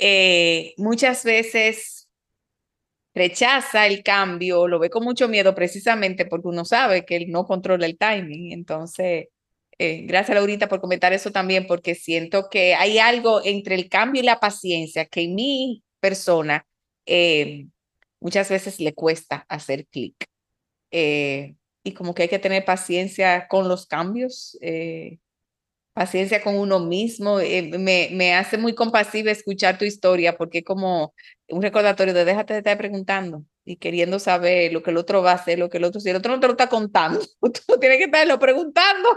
eh, muchas veces rechaza el cambio, lo ve con mucho miedo precisamente porque uno sabe que él no controla el timing. Entonces, eh, gracias Laurita por comentar eso también, porque siento que hay algo entre el cambio y la paciencia que en mi persona eh, muchas veces le cuesta hacer clic. Eh, y como que hay que tener paciencia con los cambios, eh, paciencia con uno mismo. Eh, me, me, hace muy compasiva escuchar tu historia porque es como un recordatorio de déjate de estar preguntando y queriendo saber lo que el otro va a hacer, lo que el otro, si el otro no te lo está contando, tú tienes que estarlo preguntando.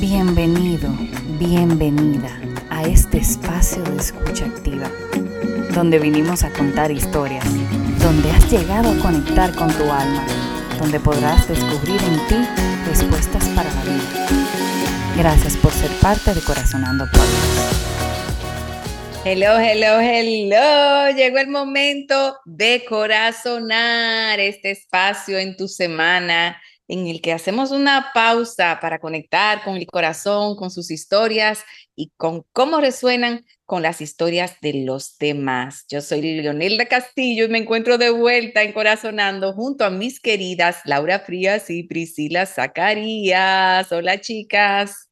Bienvenido, bienvenida a este espacio de escucha activa, donde vinimos a contar historias, donde has llegado a conectar con tu alma donde podrás descubrir en ti respuestas para la vida. Gracias por ser parte de Corazonando. Hello, hello, hello. Llegó el momento de corazonar este espacio en tu semana en el que hacemos una pausa para conectar con el corazón, con sus historias y con cómo resuenan con las historias de los demás. Yo soy Leonelda Castillo y me encuentro de vuelta en Corazonando junto a mis queridas Laura Frías y Priscila Zacarías. Hola chicas.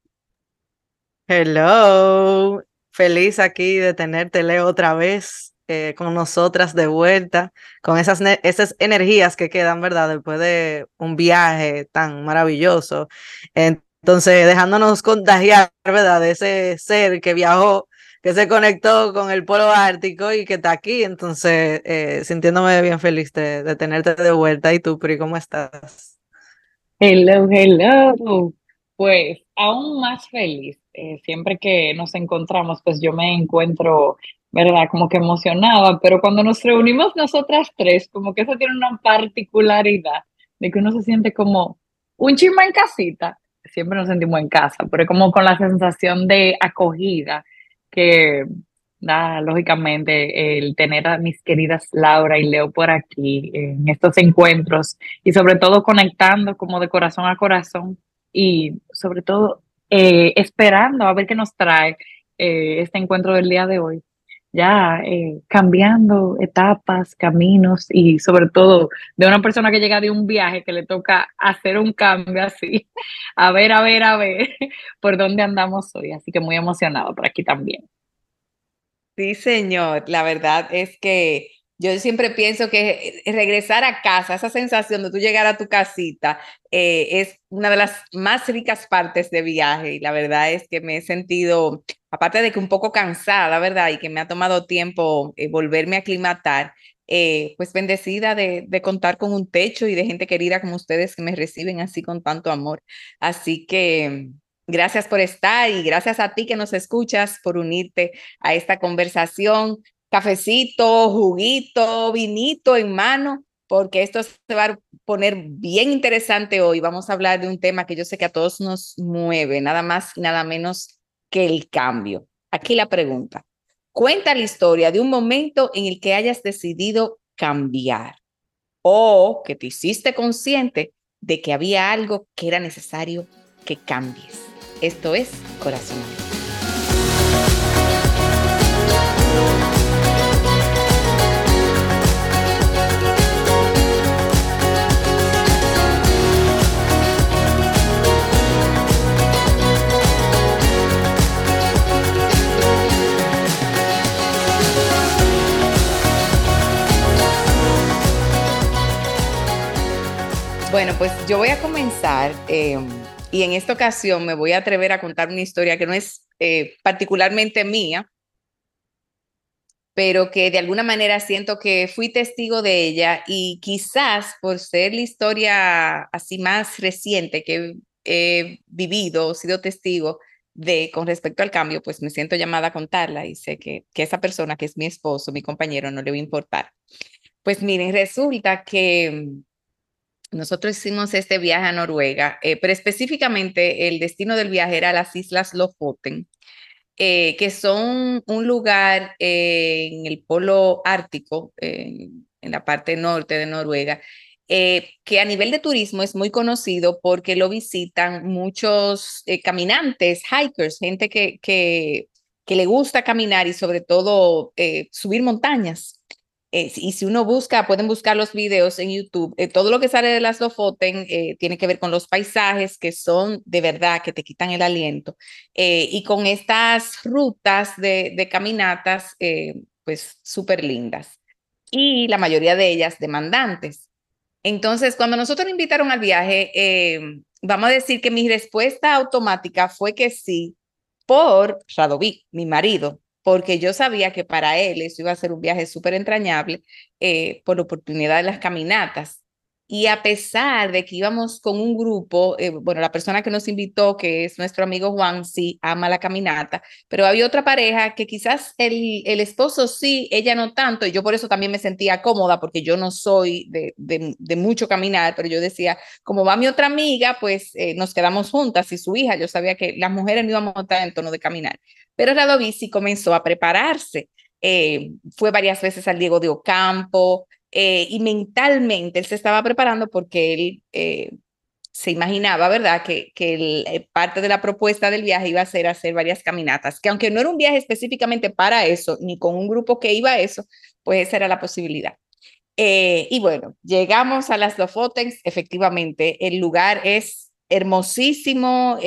Hello, feliz aquí de tenerte, otra vez eh, con nosotras de vuelta, con esas, esas energías que quedan, ¿verdad? Después de un viaje tan maravilloso. Entonces, dejándonos contagiar, ¿verdad? De ese ser que viajó, que se conectó con el polo ártico y que está aquí. Entonces, eh, sintiéndome bien feliz de, de, tenerte de vuelta. ¿Y tú, Pri, cómo estás? Hello, hello. Pues aún más feliz. Eh, siempre que nos encontramos, pues yo me encuentro ¿verdad? Como que emocionaba, pero cuando nos reunimos nosotras tres, como que eso tiene una particularidad de que uno se siente como un chisme en casita, siempre nos sentimos en casa, pero como con la sensación de acogida que da, lógicamente, el tener a mis queridas Laura y Leo por aquí en estos encuentros y sobre todo conectando como de corazón a corazón y sobre todo eh, esperando a ver qué nos trae eh, este encuentro del día de hoy ya eh, cambiando etapas, caminos y sobre todo de una persona que llega de un viaje que le toca hacer un cambio así, a ver, a ver, a ver por dónde andamos hoy. Así que muy emocionado por aquí también. Sí, señor. La verdad es que yo siempre pienso que eh, regresar a casa, esa sensación de tú llegar a tu casita, eh, es una de las más ricas partes de viaje. Y la verdad es que me he sentido, aparte de que un poco cansada, ¿verdad? Y que me ha tomado tiempo eh, volverme a aclimatar, pues bendecida de, de, contar con un techo y de gente querida como ustedes que me reciben así con tanto amor. Así que gracias por estar y gracias a ti que nos escuchas por unirte a esta conversación cafecito, juguito, vinito en mano, porque esto se va a poner bien interesante hoy. Vamos a hablar de un tema que yo sé que a todos nos mueve, nada más y nada menos que el cambio. Aquí la pregunta. Cuenta la historia de un momento en el que hayas decidido cambiar o que te hiciste consciente de que había algo que era necesario que cambies. Esto es Corazón. Bueno, pues yo voy a comenzar eh, y en esta ocasión me voy a atrever a contar una historia que no es eh, particularmente mía, pero que de alguna manera siento que fui testigo de ella y quizás por ser la historia así más reciente que he vivido o sido testigo de con respecto al cambio, pues me siento llamada a contarla y sé que, que esa persona que es mi esposo, mi compañero, no le va a importar. Pues miren, resulta que nosotros hicimos este viaje a Noruega, eh, pero específicamente el destino del viaje era las Islas Lofoten, eh, que son un lugar eh, en el polo ártico, en la parte norte de Noruega, que a nivel de turismo es muy conocido porque lo visitan muchos caminantes, hikers, gente que, le gusta caminar y sobre todo subir montañas. Eh, y si uno busca, pueden buscar los videos en YouTube. Eh, todo lo que sale de las Lofoten tiene que ver con los paisajes que son de verdad, que te quitan el aliento. y con estas rutas de, caminatas, pues súper lindas. Y la mayoría de ellas demandantes. Entonces, cuando nosotros nos invitaron al viaje, vamos a decir que mi respuesta automática fue que sí, por Radovic, mi marido, porque yo sabía que para él eso iba a ser un viaje súper entrañable eh, por oportunidad de las caminatas. Y a pesar de que íbamos con un grupo, eh, bueno, la persona que nos invitó, que es nuestro amigo Juan, sí, ama la caminata, pero había otra pareja que quizás el, el esposo sí, ella no tanto, y yo por eso también me sentía cómoda, porque yo no soy de, de, mucho caminar, pero yo decía, como va mi otra amiga, pues eh, nos quedamos juntas y su hija, yo sabía que las mujeres no íbamos a estar en tono de caminar. Pero Radovici comenzó a prepararse. Eh, fue varias veces al Diego de Ocampo, eh, y mentalmente él se estaba preparando porque él eh, se imaginaba, ¿verdad?, que, que eh, parte de la propuesta del viaje iba a ser hacer varias caminatas, que aunque no era un viaje específicamente para eso, ni con un grupo que iba a eso, pues esa era la posibilidad. y bueno, llegamos a las Lofoten, efectivamente, el lugar es hermosísimo,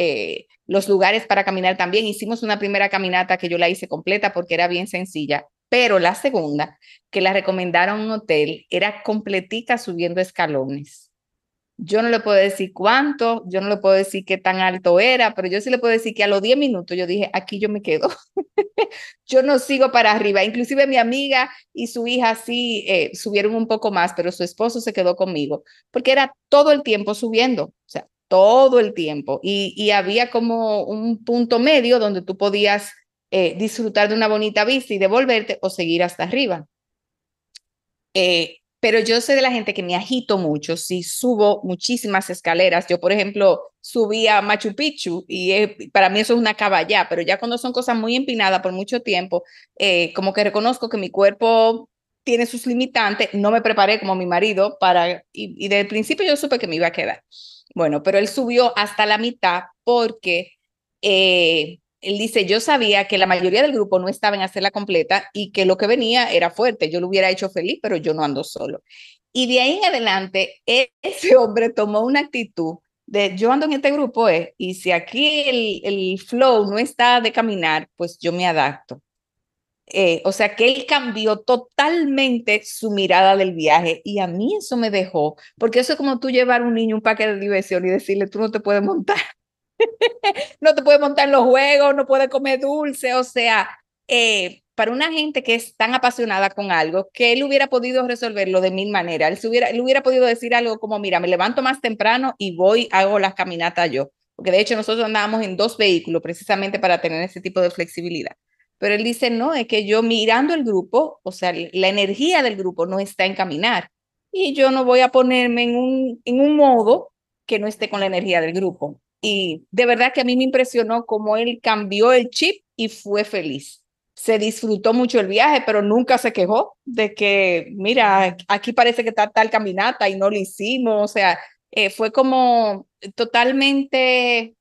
los lugares para caminar también. Hicimos una primera caminata que yo la hice completa porque era bien sencilla pero la segunda, que la recomendaron un hotel, era completica subiendo escalones. Yo no le puedo decir cuánto, yo no le puedo decir qué tan alto era, pero yo sí le puedo decir que a los 10 minutos yo dije, aquí yo me quedo. yo no sigo para arriba. Inclusive mi amiga y su hija sí eh, subieron un poco más, pero su esposo se quedó conmigo, porque era todo el tiempo subiendo, o sea, todo el tiempo. Y, y había como un punto medio donde tú podías eh, disfrutar de una bonita vista y devolverte o seguir hasta arriba. Eh, pero yo soy de la gente que me agito mucho, si subo muchísimas escaleras. Yo, por ejemplo, subí a Machu Picchu y para mí eso es una caballá, pero ya cuando son cosas muy empinadas por mucho tiempo, eh, como que reconozco que mi cuerpo tiene sus limitantes, no me preparé como mi marido para, y, y desde el principio yo supe que me iba a quedar. Bueno, pero él subió hasta la mitad porque él dice, yo sabía que la mayoría del grupo no estaba en hacerla completa y que lo que venía era fuerte. Yo lo hubiera hecho feliz, pero yo no ando solo. Y de ahí en adelante, e-, ese hombre tomó una actitud de yo ando en este grupo eh, y si aquí el, el flow no está de caminar, pues yo me adapto. Eh, o sea que él cambió totalmente su mirada del viaje y a mí eso me dejó, porque eso es como tú llevar a un niño un paquete de diversión y decirle, tú no te puedes montar. no te puede montar los juegos, no puede comer dulce, o sea, eh, para una gente que es tan apasionada con algo, que él hubiera podido resolverlo de mil maneras, él, hubiera, él hubiera podido decir algo como, mira, me levanto más temprano y voy, hago las caminatas yo, porque de hecho nosotros andábamos en dos vehículos precisamente para tener ese tipo de flexibilidad. Pero él dice, no, es que yo mirando el grupo, o sea, la energía del grupo no está en caminar. Y yo no voy a ponerme en un, en un modo que no esté con la energía del grupo. Y de verdad que a mí me impresionó cómo él cambió el chip y fue feliz. Se disfrutó mucho el viaje, pero nunca se quejó de que, mira, aquí parece que está tal caminata y no lo hicimos. O sea, eh, fue como totalmente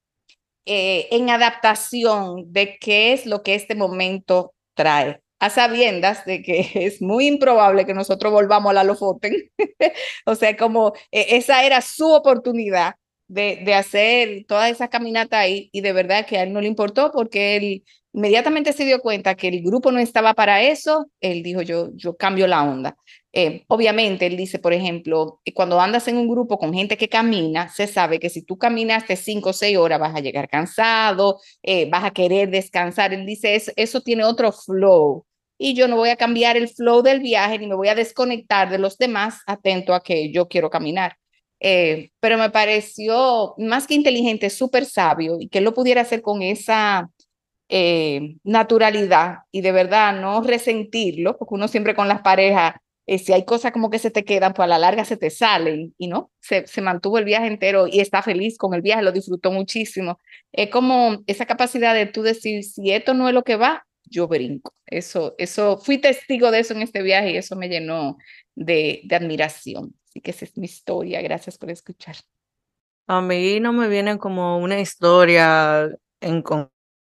eh, en adaptación de qué es lo que este momento trae a sabiendas de que es muy improbable que nosotros volvamos a la Lofoten. o sea, como eh, esa era su oportunidad de, de hacer toda esa caminata ahí y de verdad que a él no le importó porque él inmediatamente se dio cuenta que el grupo no estaba para eso, él dijo yo, yo cambio la onda. Eh, obviamente, él dice, por ejemplo, cuando andas en un grupo con gente que camina, se sabe que si tú caminaste cinco o seis horas vas a llegar cansado, eh, vas a querer descansar. Él dice, eso, eso tiene otro flow y yo no voy a cambiar el flow del viaje ni me voy a desconectar de los demás atento a que yo quiero caminar. Eh, pero me pareció más que inteligente, súper sabio y que lo pudiera hacer con esa eh, naturalidad y de verdad no resentirlo, porque uno siempre con las parejas, eh, si hay cosas como que se te quedan, pues a la larga se te salen y no, se, se mantuvo el viaje entero y está feliz con el viaje, lo disfrutó muchísimo. Es como esa capacidad de tú decir, si esto no es lo que va, yo brinco. Eso, eso, fui testigo de eso en este viaje y eso me llenó de admiración. Así que esa es mi historia. Gracias por escuchar. A mí no me viene como una historia en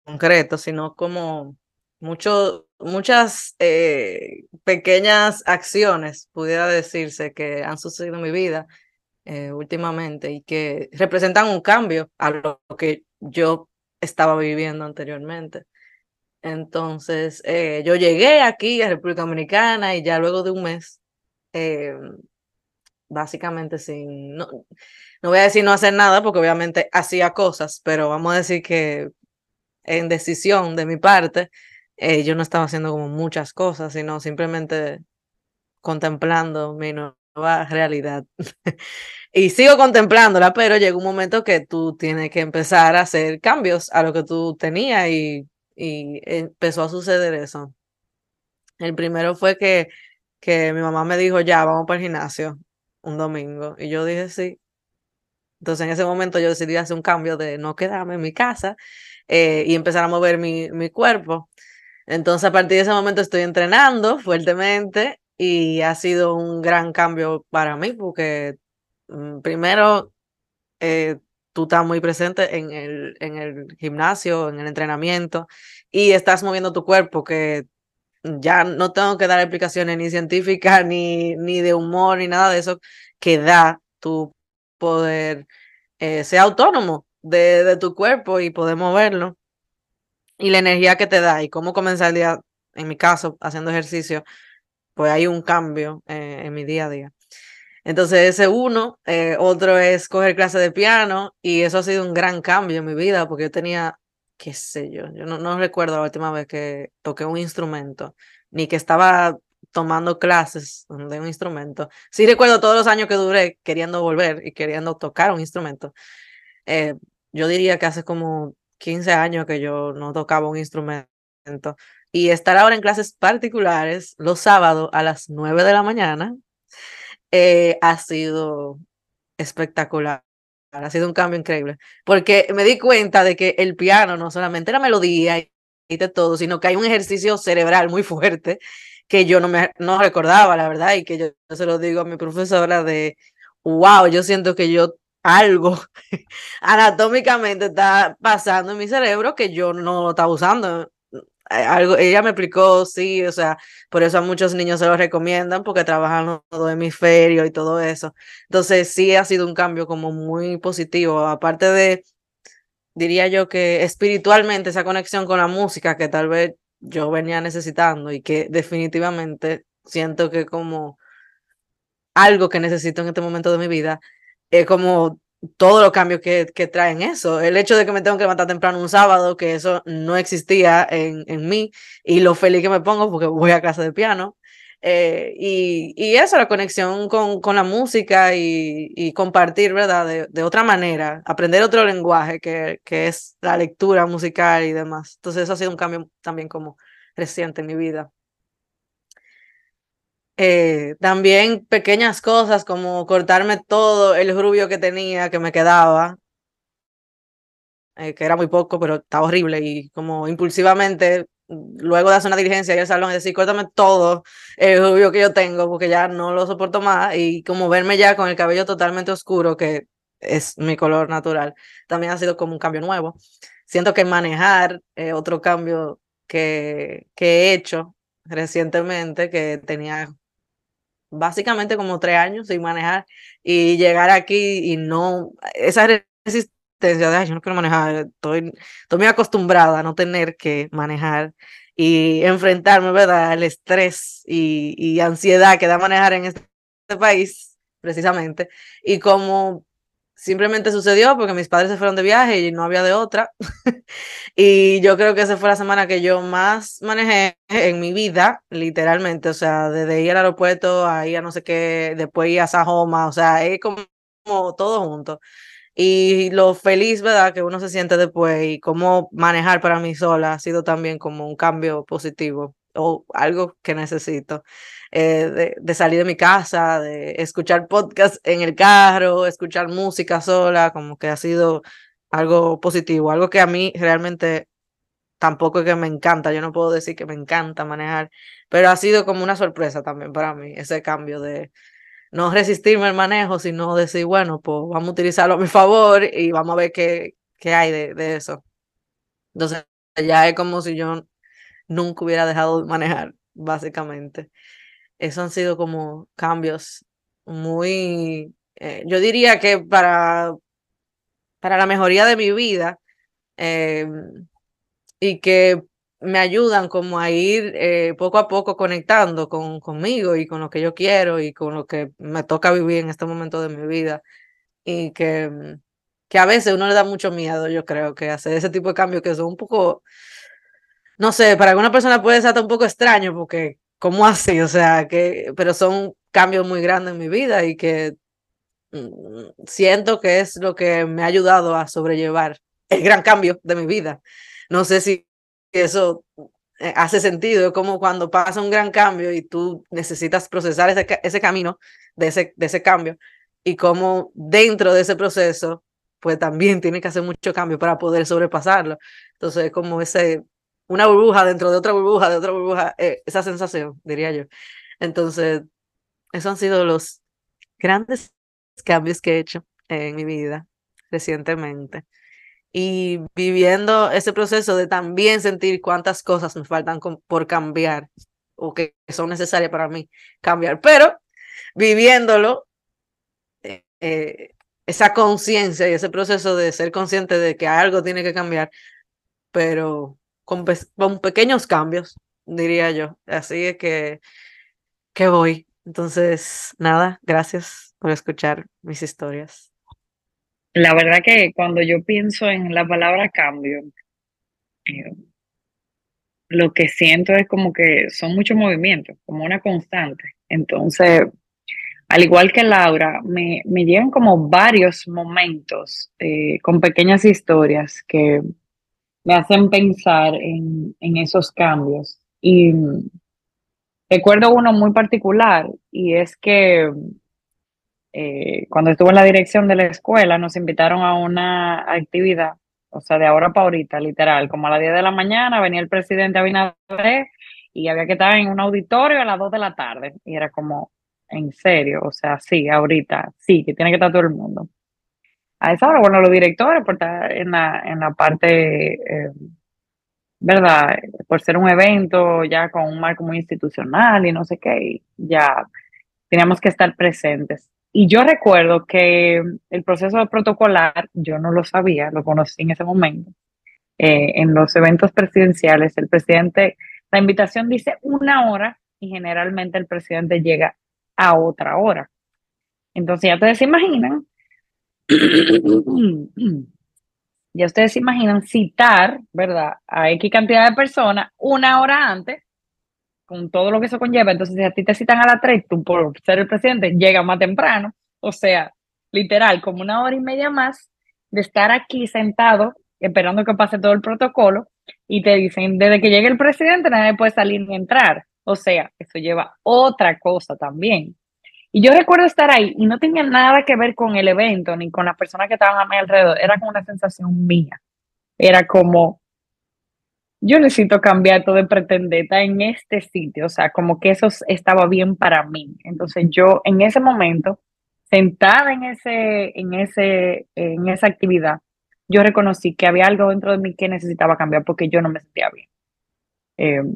concreto, sino como mucho, muchas eh, pequeñas acciones, pudiera decirse, que han sucedido en mi vida eh, últimamente y que representan un cambio a lo que yo estaba viviendo anteriormente. Entonces, eh, yo llegué aquí a República Dominicana y ya luego de un mes, básicamente sin, no, no voy a decir no hacer nada porque obviamente hacía cosas, pero vamos a decir que en decisión de mi parte, eh, yo no estaba haciendo como muchas cosas, sino simplemente contemplando mi nueva realidad. y sigo contemplándola, pero llega un momento que tú tienes que empezar a hacer cambios a lo que tú tenías y, y empezó a suceder eso. El primero fue que, que mi mamá me dijo, ya, vamos para el gimnasio un domingo. Y yo dije, sí. Entonces en ese momento yo decidí hacer un cambio de no quedarme en mi casa eh, y empezar a mover mi, mi cuerpo. Entonces a partir de ese momento estoy entrenando fuertemente y ha sido un gran cambio para mí porque mm, primero eh, tú estás muy presente en el, en el gimnasio, en el entrenamiento y estás moviendo tu cuerpo que ya no tengo que dar explicaciones ni científicas ni, ni de humor ni nada de eso que da tu poder eh, ser autónomo de, de, tu cuerpo y poder moverlo. Y la energía que te da y cómo comenzar el día, en mi caso, haciendo ejercicio, pues hay un cambio eh, en mi día a día. Entonces, ese uno, eh, otro es coger clase de piano y eso ha sido un gran cambio en mi vida porque yo tenía, qué sé yo, yo no, no recuerdo la última vez que toqué un instrumento, ni que estaba tomando clases de un instrumento. Sí recuerdo todos los años que duré queriendo volver y queriendo tocar un instrumento. Eh, yo diría que hace como 15 años que yo no tocaba un instrumento. Y estar ahora en clases particulares los sábados a las 9 de la mañana eh, ha sido espectacular. Ha sido un cambio increíble. Porque me di cuenta de que el piano no solamente la melodía y de todo, sino que hay un ejercicio cerebral muy fuerte que yo no me no recordaba, la verdad, y que yo, se lo digo a mi profesora de, wow, yo siento que yo algo anatómicamente está pasando en mi cerebro que yo no lo estaba usando. Eh, algo, ella me explicó, sí, o sea, por eso a muchos niños se lo recomiendan porque trabajan los dos hemisferios y todo eso. Entonces sí ha sido un cambio como muy positivo, aparte de, diría yo que espiritualmente esa conexión con la música que tal vez yo venía necesitando y que definitivamente siento que como algo que necesito en este momento de mi vida es como todos los cambios que, que traen eso. El hecho de que me tengo que levantar temprano un sábado, que eso no existía en, en mí, y lo feliz que me pongo porque voy a casa de piano. Eh, y, y, eso, la conexión con, con la música y, y compartir, ¿verdad? De, de, otra manera, aprender otro lenguaje que, que es la lectura musical y demás. Entonces eso ha sido un cambio también como reciente en mi vida. Eh, también pequeñas cosas como cortarme todo el rubio que tenía, que me quedaba, eh, que era muy poco, pero estaba horrible y como impulsivamente, luego de hacer una diligencia y al salón y decir, córtame todo el rubio que yo tengo porque ya no lo soporto más y como verme ya con el cabello totalmente oscuro, que es mi color natural, también ha sido como un cambio nuevo. Siento que manejar eh, otro cambio que, que he hecho recientemente, que tenía básicamente como tres años sin manejar y llegar aquí y no, esa resistencia de, yo no quiero manejar, estoy, estoy muy acostumbrada a no tener que manejar y enfrentarme, ¿verdad?, al estrés y, y ansiedad que da manejar en este país, precisamente, y como simplemente sucedió porque mis padres se fueron de viaje y no había de otra. y yo creo que esa fue la semana que yo más manejé en mi vida, literalmente. O sea, desde ir al aeropuerto a ir a no sé qué, después ir a Sajoma, o sea, es como, como todo junto. Y lo feliz, ¿verdad?, que uno se siente después y cómo manejar para mí sola ha sido también como un cambio positivo o algo que necesito. Eh, de, salir de mi casa, de escuchar podcast en el carro, escuchar música sola, como que ha sido algo positivo, algo que a mí realmente tampoco es que me encanta, yo no puedo decir que me encanta manejar, pero ha sido como una sorpresa también para mí ese cambio de no resistirme al manejo, sino decir, bueno, pues vamos a utilizarlo a mi favor y vamos a ver qué, qué hay de, de eso. Entonces, ya es como si yo nunca hubiera dejado de manejar, básicamente. Esos han sido como cambios muy, eh, yo diría que para, para la mejoría de mi vida em, y que me ayudan como a ir eh, poco a poco conectando con, conmigo y con lo que yo quiero y con lo que me toca vivir en este momento de mi vida y que, que a veces uno le da mucho miedo, yo creo, que hacer ese tipo de cambios que son un poco, no sé, para alguna persona puede ser hasta un poco extraño porque, ¿cómo así? O sea, que, pero son cambios muy grandes en mi vida y que mm, siento que es lo que me ha ayudado a sobrellevar el gran cambio de mi vida. No sé si eso eh, hace sentido, es como cuando pasa un gran cambio y tú necesitas procesar ese, ese camino de ese, de ese cambio y como dentro de ese proceso, pues también tiene que hacer mucho cambio para poder sobrepasarlo. Entonces, es como ese, una burbuja dentro de otra burbuja, de otra burbuja, eh, esa sensación, diría yo. Entonces, esos han sido los grandes cambios que he hecho en mi vida recientemente y viviendo ese proceso de también sentir cuántas cosas me faltan por cambiar o que son necesarias para mí cambiar, pero viviéndolo, eh, eh, esa conciencia y ese proceso de ser consciente de que algo tiene que cambiar, pero con, pequeños cambios, diría yo. Así que, que voy. Entonces, nada, gracias por escuchar mis historias. La verdad que cuando yo pienso en la palabra cambio, eh, lo que siento es como que son muchos movimientos, como una constante. Entonces, al igual que Laura, me, me llegan como varios momentos eh, con pequeñas historias que me hacen pensar en, en esos cambios. Y recuerdo uno muy particular y es que eh, cuando estuve en la dirección de la escuela, nos invitaron a una actividad, o sea, de ahora para ahorita, literal, como a las 10 de la mañana venía el presidente Abinader y había que estar en un auditorio a las 2 de la tarde. Y era como, en serio, o sea, sí, ahorita, sí, que tiene que estar todo el mundo. A esa hora, bueno, los directores, por estar en la, en la parte, eh, ¿verdad? Por ser un evento ya con un marco muy institucional y no sé qué, ya teníamos que estar presentes. Y yo recuerdo que el proceso protocolar, yo no lo sabía, lo conocí en ese momento. Eh, en los eventos presidenciales, el presidente, la invitación dice una hora y generalmente el presidente llega a otra hora. Entonces ya ustedes se imaginan, ya ustedes se imaginan citar, ¿verdad? A X cantidad de personas una hora antes con todo lo que eso conlleva. Entonces, si a ti te citan a las 3, tú por ser el presidente llegas más temprano. O sea, literal, como una hora y media más de estar aquí sentado esperando que pase todo el protocolo y te dicen, desde que llegue el presidente nadie puede salir ni entrar. O sea, eso lleva otra cosa también. Y yo recuerdo estar ahí y no tenía nada que ver con el evento ni con las personas que estaban a mi alrededor. Era como una sensación mía. Era como, yo necesito cambiar todo de pretendeta en este sitio, o sea, como que eso estaba bien para mí. Entonces yo en ese momento, sentada en, ese, en, ese, en esa actividad, yo reconocí que había algo dentro de mí que necesitaba cambiar porque yo no me sentía bien. Eh,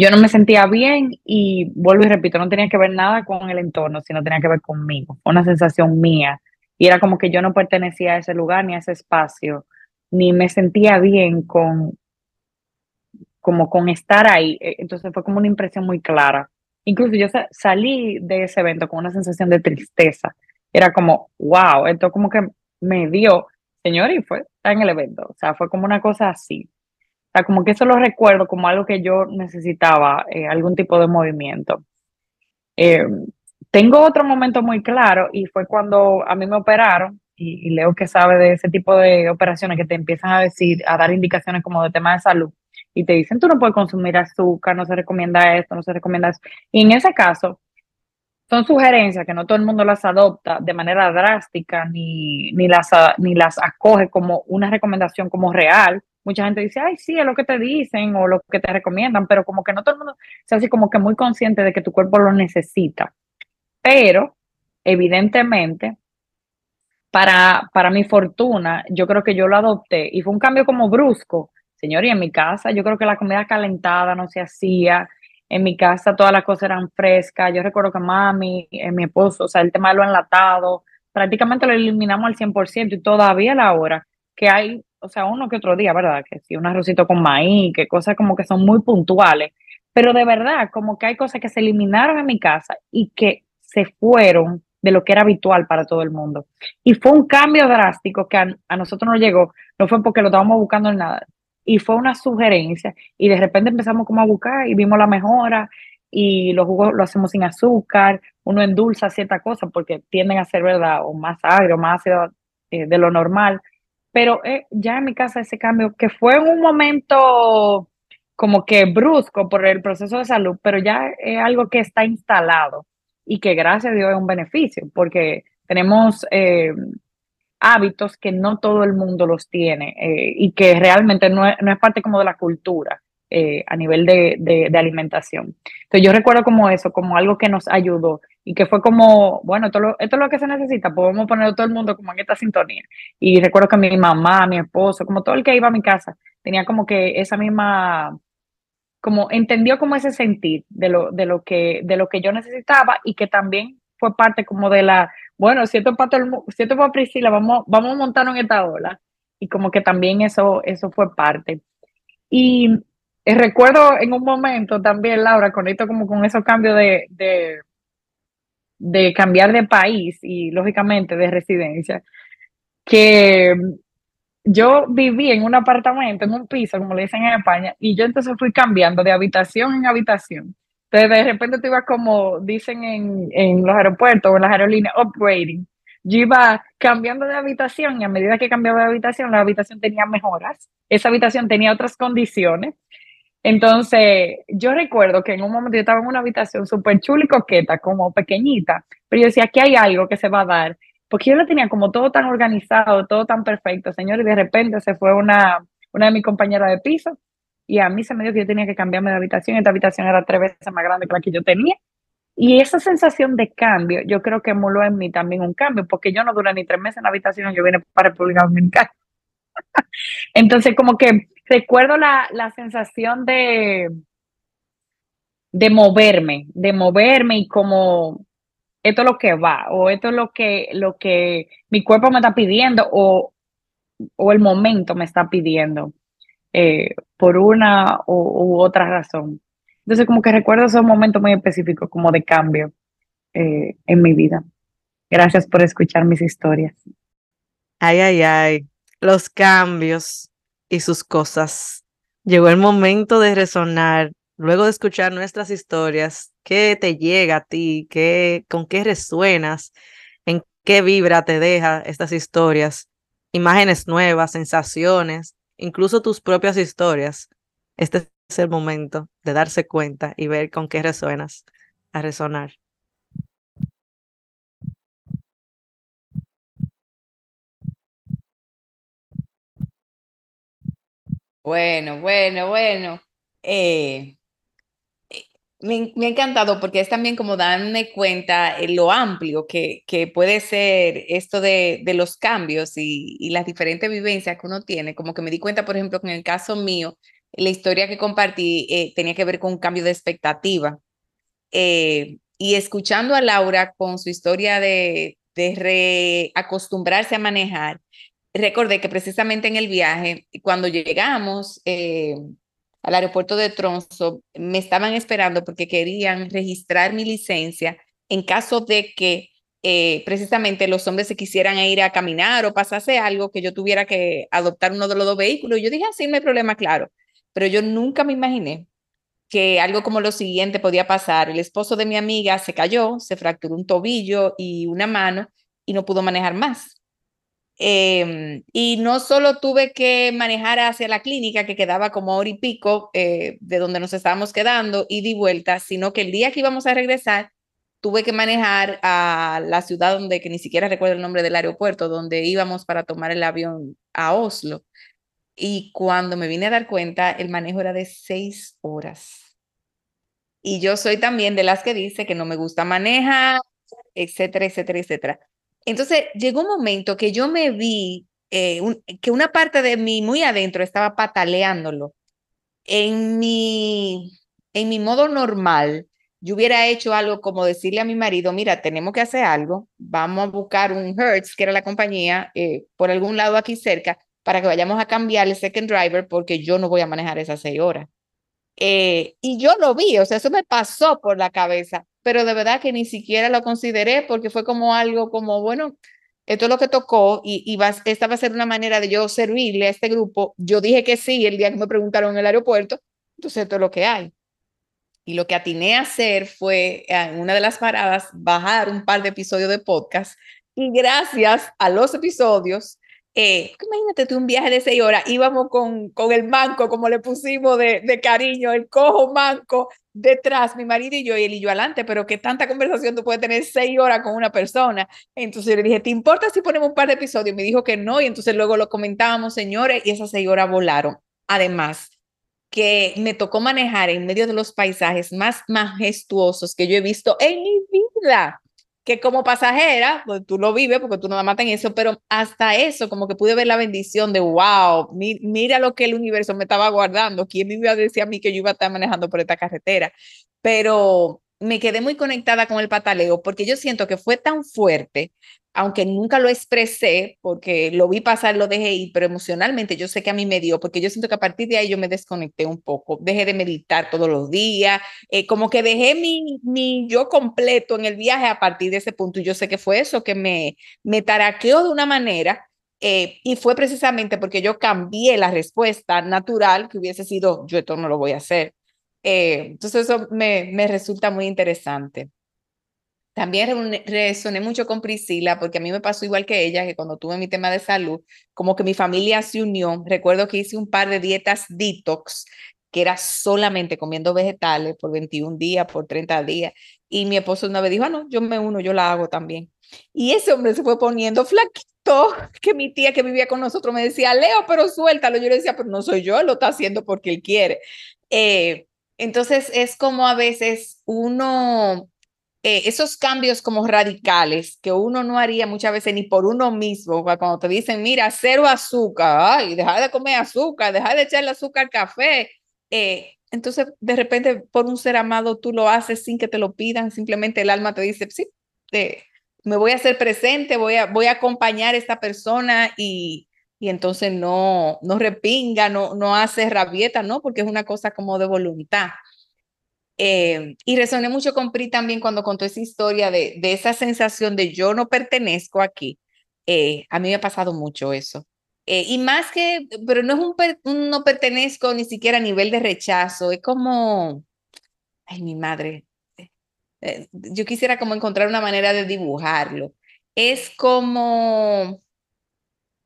yo no me sentía bien y vuelvo y repito, no tenía que ver nada con el entorno, sino tenía que ver conmigo, una sensación mía. Y era como que yo no pertenecía a ese lugar ni a ese espacio ni me sentía bien con, como con estar ahí. E, entonces fue como una impresión muy clara. Incluso yo salí de ese evento con una sensación de tristeza. Era como, wow, esto como que me dio, señor, y fue en el evento. O sea, fue como una cosa así. O sea, como que eso lo recuerdo como algo que yo necesitaba, eh, algún tipo de movimiento. Eh, tengo otro momento muy claro y fue cuando a mí me operaron y, Leo que sabe de ese tipo de operaciones que te empiezan a decir, a dar indicaciones como de tema de salud y te dicen, tú no puedes consumir azúcar, no se recomienda esto, no se recomienda eso. Y en ese caso, son sugerencias que no todo el mundo las adopta de manera drástica ni, ni, las, ni las acoge como una recomendación como real. Mucha gente dice, ay, sí, es lo que te dicen o lo que te recomiendan, pero como que no todo el mundo es así como que muy consciente de que tu cuerpo lo necesita. Pero, evidentemente, para, para mi fortuna, yo creo que yo lo adopté y fue un cambio como brusco, Señor, y en mi casa yo creo que la comida calentada no se hacía, en mi casa todas las cosas eran frescas, yo recuerdo que mami, eh, mi esposo, o sea, el tema de lo enlatado, prácticamente lo eliminamos al 100% y todavía la hora que hay, o sea, uno que otro día, ¿verdad? Que si un arrocito con maíz, que cosas como que son muy puntuales, pero de verdad, como que hay cosas que se eliminaron en mi casa y que se fueron de lo que era habitual para todo el mundo. Y fue un cambio drástico que a, nosotros nos llegó, no fue porque lo estábamos buscando en nada, y fue una sugerencia, y de repente empezamos como a buscar y vimos la mejora, y los jugos lo hacemos sin azúcar, uno endulza cierta cosa porque tienden a ser, ¿verdad? O más agrio, más ácido eh, de lo normal. Pero eh, ya en mi casa ese cambio, que fue en un momento como que brusco por el proceso de salud, pero ya es algo que está instalado y que gracias a Dios es un beneficio, porque tenemos eh, hábitos que no todo el mundo los tiene y que realmente no es, no es parte como de la cultura. Eh, a nivel de, de, alimentación. Entonces yo recuerdo como eso, como algo que nos ayudó y que fue como, bueno, esto, esto es lo que se necesita, podemos poner a todo el mundo como en esta sintonía. Y recuerdo que mi mamá, mi esposo, como todo el que iba a mi casa, tenía como que esa misma, como entendió como ese sentir de lo, de lo, que, de lo que yo necesitaba y que también fue parte como de la, bueno, si esto es para, el, para Priscila, vamos, vamos a montarnos en esta ola. Y como que también eso, eso fue parte. Y y recuerdo en un momento también, Laura, con esto como con esos cambios de, de cambiar de país y lógicamente de residencia, que yo viví en un apartamento, en un piso, como le dicen en España, y yo entonces fui cambiando de habitación en habitación. Entonces de repente tú ibas como dicen en, en los aeropuertos o en las aerolíneas, upgrading. Yo iba cambiando de habitación y a medida que cambiaba de habitación, la habitación tenía mejoras, esa habitación tenía otras condiciones entonces, yo recuerdo que en un momento yo estaba en una habitación súper chula y coqueta, como pequeñita, pero yo decía, aquí hay algo que se va a dar, porque yo lo tenía como todo tan organizado, todo tan perfecto, señor, y de repente se fue una, una de mis compañeras de piso y a mí se me dio que yo tenía que cambiarme de habitación, esta habitación era tres veces más grande que la que yo tenía. Y esa sensación de cambio, yo creo que emuló en mí también un cambio, porque yo no duré ni tres meses en la habitación, yo vine para República Dominicana. Entonces, como que recuerdo la, la sensación de, de moverme, de moverme y como esto es lo que va, o esto es lo que, lo que mi cuerpo me está pidiendo, o, o el momento me está pidiendo, eh, por una u, otra razón. Entonces, como que recuerdo esos momentos muy específicos, como de cambio eh, en mi vida. Gracias por escuchar mis historias. Ay, ay, ay, los cambios y sus cosas. Llegó el momento de resonar, luego de escuchar nuestras historias, qué te llega a ti, qué, con qué resuenas, en qué vibra te deja estas historias, imágenes nuevas, sensaciones, incluso tus propias historias. Este es el momento de darse cuenta y ver con qué resuenas, a resonar. Bueno, bueno, bueno. Eh, eh, me, ha encantado porque es también como darme cuenta en lo amplio que, que puede ser esto de, de los cambios y, y, las diferentes vivencias que uno tiene. Como que me di cuenta, por ejemplo, que en el caso mío, la historia que compartí eh, tenía que ver con un cambio de expectativa. y escuchando a Laura con su historia de, de reacostumbrarse a manejar, recordé que precisamente en el viaje, cuando llegamos eh, al aeropuerto de Tronso, me estaban esperando porque querían registrar mi licencia en caso de que eh, precisamente los hombres se quisieran ir a caminar o pasase algo, que yo tuviera que adoptar uno de los dos vehículos. Yo dije, así ah, no hay problema, claro. Pero yo nunca me imaginé que algo como lo siguiente podía pasar. El esposo de mi amiga se cayó, se fracturó un tobillo y una mano y no pudo manejar más. Em, y no solo tuve que manejar hacia la clínica, que quedaba como hora y pico eh, de donde nos estábamos quedando, y di vuelta, sino que el día que íbamos a regresar, tuve que manejar a la ciudad donde, que ni siquiera recuerdo el nombre del aeropuerto, donde íbamos para tomar el avión a Oslo. Y cuando me vine a dar cuenta, el manejo era de seis horas. Y yo soy también de las que dice que no me gusta manejar, etcétera, etcétera, etcétera. Entonces llegó un momento que yo me vi eh, que una parte de mí muy adentro estaba pataleándolo. En mi, en mi modo normal, yo hubiera hecho algo como decirle a mi marido, mira, tenemos que hacer algo, vamos a buscar un Hertz, que era la compañía, eh, por algún lado aquí cerca, para que vayamos a cambiar el second driver porque yo no voy a manejar esas seis horas. Eh, y yo lo vi, o sea, eso me pasó por la cabeza, pero de verdad que ni siquiera lo consideré porque fue como algo como, bueno, esto es lo que tocó y, y esta va a ser una manera de yo servirle a este grupo. Yo dije que sí el día que me preguntaron en el aeropuerto, entonces esto es lo que hay. Y lo que atiné a hacer fue, en una de las paradas, bajar un par de episodios de podcast. Y gracias a los episodios, eh, imagínate tú un viaje de seis horas, íbamos con, con el manco, como le pusimos de, de, cariño, el cojo manco detrás, mi marido y yo, y él y yo adelante, pero qué tanta conversación tú puedes tener seis horas con una persona. Entonces yo le dije, ¿te importa si ponemos un par de episodios? Me dijo que no, y entonces luego lo comentábamos, señores, y esas seis horas volaron. Además, que me tocó manejar en medio de los paisajes más majestuosos que yo he visto en mi vida que como pasajera, pues tú lo vives porque tú no más en eso, pero hasta eso, como que pude ver la bendición de, wow, mira lo que el universo me estaba guardando, ¿quién me iba a decir a mí que yo iba a estar manejando por esta carretera? Pero me quedé muy conectada con el pataleo porque yo siento que fue tan fuerte aunque nunca lo expresé porque lo vi pasar, lo dejé ir, pero emocionalmente yo sé que a mí me dio, porque yo siento que a partir de ahí yo me desconecté un poco, dejé de meditar todos los días, eh, como que dejé mi, mi yo completo en el viaje a partir de ese punto y yo sé que fue eso que me, me taraqueó de una manera eh, y fue precisamente porque yo cambié la respuesta natural que hubiese sido, yo esto no lo voy a hacer. Eh, entonces eso me, me resulta muy interesante. También resoné mucho con Priscila porque a mí me pasó igual que ella, que cuando tuve mi tema de salud, como que mi familia se unió. Recuerdo que hice un par de dietas detox, que era solamente comiendo vegetales por 21 días, por 30 días. Y mi esposo una vez dijo, ah, no, yo me uno, yo la hago también. Y ese hombre se fue poniendo flaquito, que mi tía que vivía con nosotros me decía, Leo, pero suéltalo. Yo le decía, pero no soy yo, lo está haciendo porque él quiere. Eh, entonces es como a veces uno eh, esos cambios como radicales que uno no haría muchas veces ni por uno mismo, cuando te dicen, mira, cero azúcar, ay, deja de comer azúcar, deja de echarle azúcar al café. Eh, entonces, de repente, por un ser amado, tú lo haces sin que te lo pidan, simplemente el alma te dice, sí, eh, me voy a hacer presente, voy a, voy a acompañar a esta persona y, y entonces no, no repinga, no, no hace rabieta, ¿no? Porque es una cosa como de voluntad. Eh, y resoné mucho con Pri también cuando contó esa historia de, de esa sensación de yo no pertenezco aquí. Eh, a mí me ha pasado mucho eso. Eh, y más que, pero no es un, no pertenezco ni siquiera a nivel de rechazo, es como, ay, mi madre, yo quisiera como encontrar una manera de dibujarlo. Es como,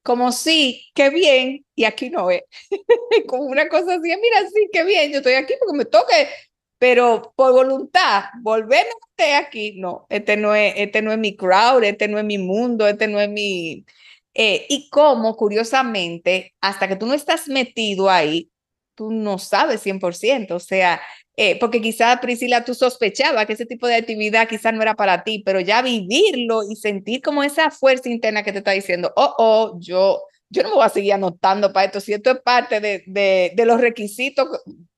como sí, qué bien, y aquí no es. como una cosa así, mira, sí, qué bien, yo estoy aquí porque me toque pero por voluntad, volverme aquí, no, este no, es, este no es mi crowd, este no es mi mundo, este no es mi... Eh, y como, curiosamente, hasta que tú no estás metido ahí, tú no sabes 100%, o sea, eh, porque quizás Priscila tú sospechabas que ese tipo de actividad quizás no era para ti, pero ya vivirlo y sentir como esa fuerza interna que te está diciendo, oh, oh, yo, yo no me voy a seguir anotando para esto, si esto es parte de, de, de los requisitos,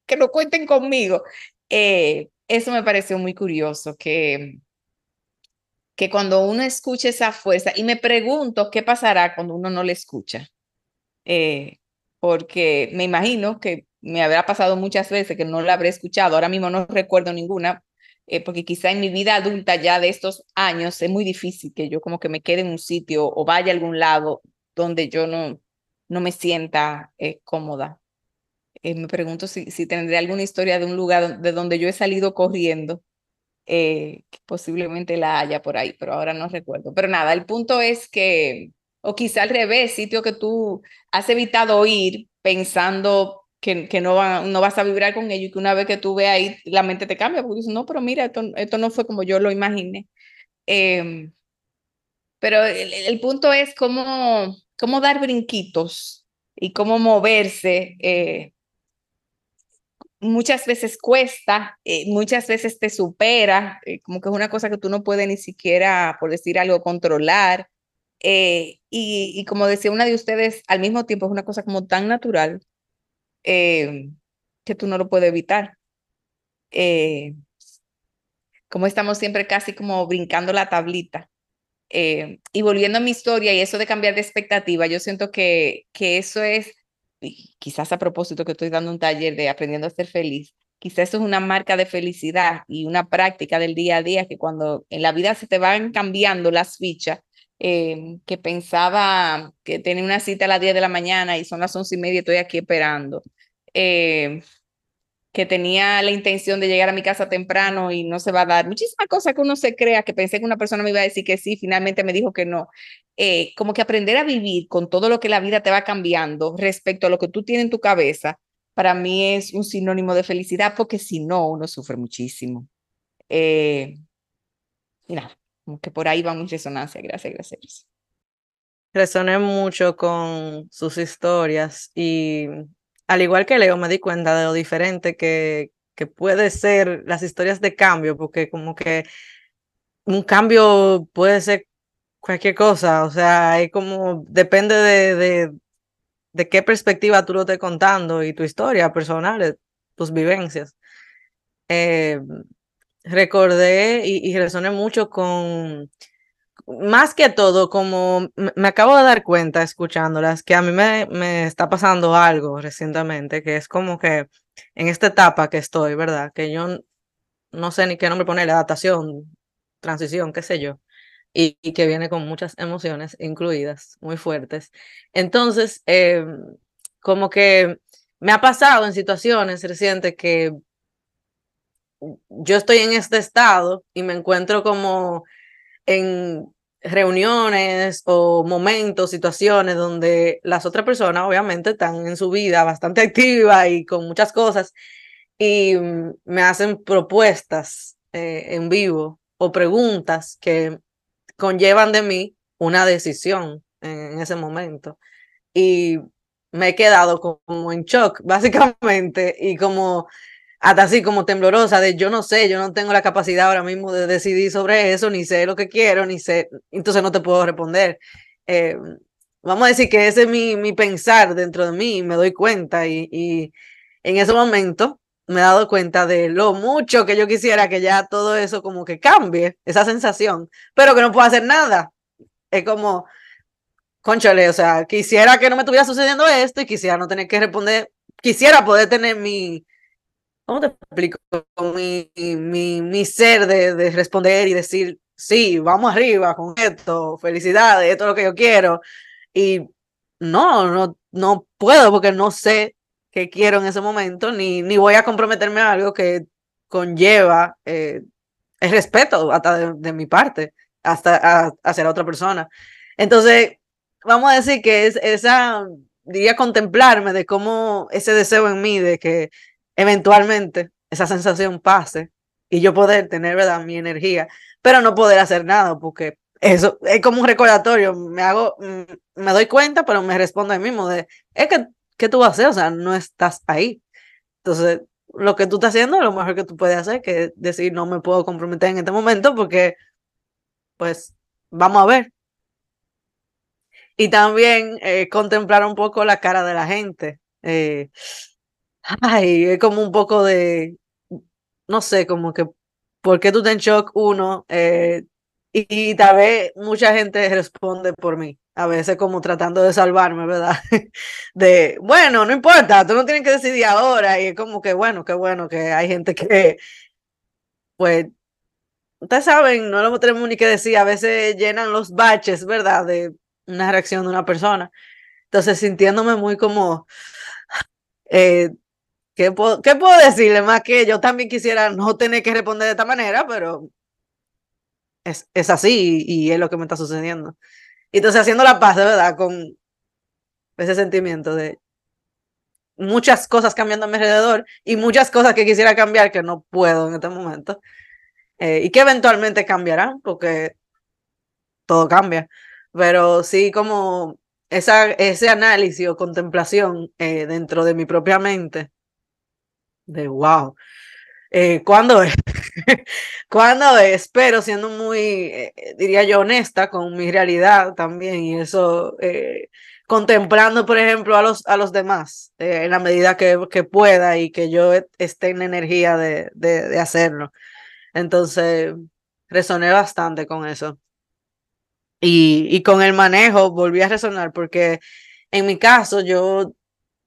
que no cuenten conmigo. Eh, eso me pareció muy curioso, que, que cuando uno escucha esa fuerza, y me pregunto qué pasará cuando uno no le escucha, eh, porque me imagino que me habrá pasado muchas veces que no la habré escuchado, ahora mismo no recuerdo ninguna, eh, porque quizá en mi vida adulta ya de estos años es muy difícil que yo como que me quede en un sitio o vaya a algún lado donde yo no, no me sienta cómoda. Eh, me pregunto si, si tendré alguna historia de un lugar de donde yo he salido corriendo, eh, posiblemente la haya por ahí, pero ahora no recuerdo. Pero nada, el punto es que, o quizá al revés, sitio que tú has evitado ir pensando que, que no, va, no vas a vibrar con ello y que una vez que tú veas ahí, la mente te cambia, porque dices, no, pero mira, esto, esto no fue como yo lo imaginé. Em, pero el, el, punto es cómo, cómo dar brinquitos y cómo moverse eh, muchas veces cuesta, eh, muchas veces te supera, eh, como que es una cosa que tú no puedes ni siquiera, por decir algo, controlar. Eh, y, como decía una de ustedes, al mismo tiempo es una cosa como tan natural eh, que tú no lo puedes evitar. Como estamos siempre casi como brincando la tablita. y volviendo a mi historia y eso de cambiar de expectativa, yo siento que, que eso es, quizás a propósito que estoy dando un taller de aprendiendo a ser feliz, quizás eso es una marca de felicidad y una práctica del día a día que cuando en la vida se te van cambiando las fichas, Em, que pensaba que tenía una cita a las 10 de la mañana y son las 11 y media, estoy aquí esperando. Em, que tenía la intención de llegar a mi casa temprano y no se va a dar. Muchísimas cosas que uno se crea, que pensé que una persona me iba a decir que sí, finalmente me dijo que no. Eh, como que aprender a vivir con todo lo que la vida te va cambiando respecto a lo que tú tienes en tu cabeza, para mí es un sinónimo de felicidad, porque si no, uno sufre muchísimo. Eh, mira, como que por ahí va mi resonancia, gracias, gracias. Resoné mucho con sus historias y al igual que Leo me di cuenta de lo diferente que, que puede ser las historias de cambio, porque como que un cambio puede ser cualquier cosa, o sea, hay como, depende de, de, qué perspectiva tú lo estés contando y tu historia personal, tus vivencias. Eh, recordé y, y, resoné mucho con, más que todo, como me acabo de dar cuenta escuchándolas, que a mí me, me está pasando algo recientemente, que es como que en esta etapa que estoy, ¿verdad? Que yo no sé ni qué nombre ponerle, adaptación, transición, qué sé yo, y, que viene con muchas emociones incluidas, muy fuertes. Entonces, eh, como que me ha pasado en situaciones recientes que yo estoy en este estado y me encuentro como en reuniones o momentos, situaciones donde las otras personas obviamente están en su vida bastante activa y con muchas cosas y me hacen propuestas eh, en vivo o preguntas que conllevan de mí una decisión en ese momento. Y me he quedado como en shock, básicamente, y como hasta así como temblorosa de yo no sé, yo no tengo la capacidad ahora mismo de decidir sobre eso, ni sé lo que quiero, ni sé, entonces no te puedo responder. Eh, vamos a decir que ese es mi, mi pensar dentro de mí, me doy cuenta y, y en ese momento me he dado cuenta de lo mucho que yo quisiera que ya todo eso como que cambie, esa sensación, pero que no puedo hacer nada. Es como, conchale, o sea, quisiera que no me estuviera sucediendo esto y quisiera no tener que responder, quisiera poder tener mi, ¿cómo te explico? Mi, mi, mi ser de, de, responder y decir, sí, vamos arriba con esto, felicidades, esto es lo que yo quiero. Y no, no, no puedo porque no sé qué quiero en ese momento, ni, ni voy a comprometerme a algo que conlleva eh, el respeto hasta de, de, mi parte, hasta a, hacia la otra persona. Entonces, vamos a decir que es esa, diría contemplarme de cómo ese deseo en mí de que eventualmente esa sensación pase y yo poder tener, ¿verdad?, mi energía, pero no poder hacer nada porque eso es como un recordatorio, me hago, mm, me doy cuenta, pero me respondo a mí mismo de, es que, ¿qué tú vas a hacer? O sea, no estás ahí. Entonces, lo que tú estás haciendo es lo mejor que tú puedes hacer, que decir, no me puedo comprometer en este momento porque, pues, vamos a ver. Y también eh, contemplar un poco la cara de la gente. Eh, Ay, es como un poco de, no sé, como que, ¿por qué tú te en shock? Uno, eh, y, tal vez mucha gente responde por mí, a veces como tratando de salvarme, ¿verdad? De, bueno, no importa, tú no tienes que decidir ahora, y es como que, bueno, qué bueno que hay gente que, pues, ustedes saben, no lo tenemos ni que decir, a veces llenan los baches, ¿verdad? De una reacción de una persona. Entonces, sintiéndome muy como... Eh, ¿Qué puedo, ¿Qué puedo decirle más que yo también quisiera no tener que responder de esta manera, pero es, es así y, es lo que me está sucediendo? Y entonces haciendo la paz, de verdad, con ese sentimiento de muchas cosas cambiando a mi alrededor y muchas cosas que quisiera cambiar que no puedo en este momento eh, y que eventualmente cambiarán porque todo cambia. Pero sí como esa, ese análisis o contemplación eh, dentro de mi propia mente de wow. Eh, ¿Cuándo es? ¿Cuándo es? Pero siendo muy, eh, diría yo, honesta con mi realidad también y eso, eh, contemplando, por ejemplo, a los, a los demás eh, en la medida que, que, pueda y que yo esté en energía de, de, de hacerlo. Entonces, resoné bastante con eso. Y, y con el manejo volví a resonar porque en mi caso yo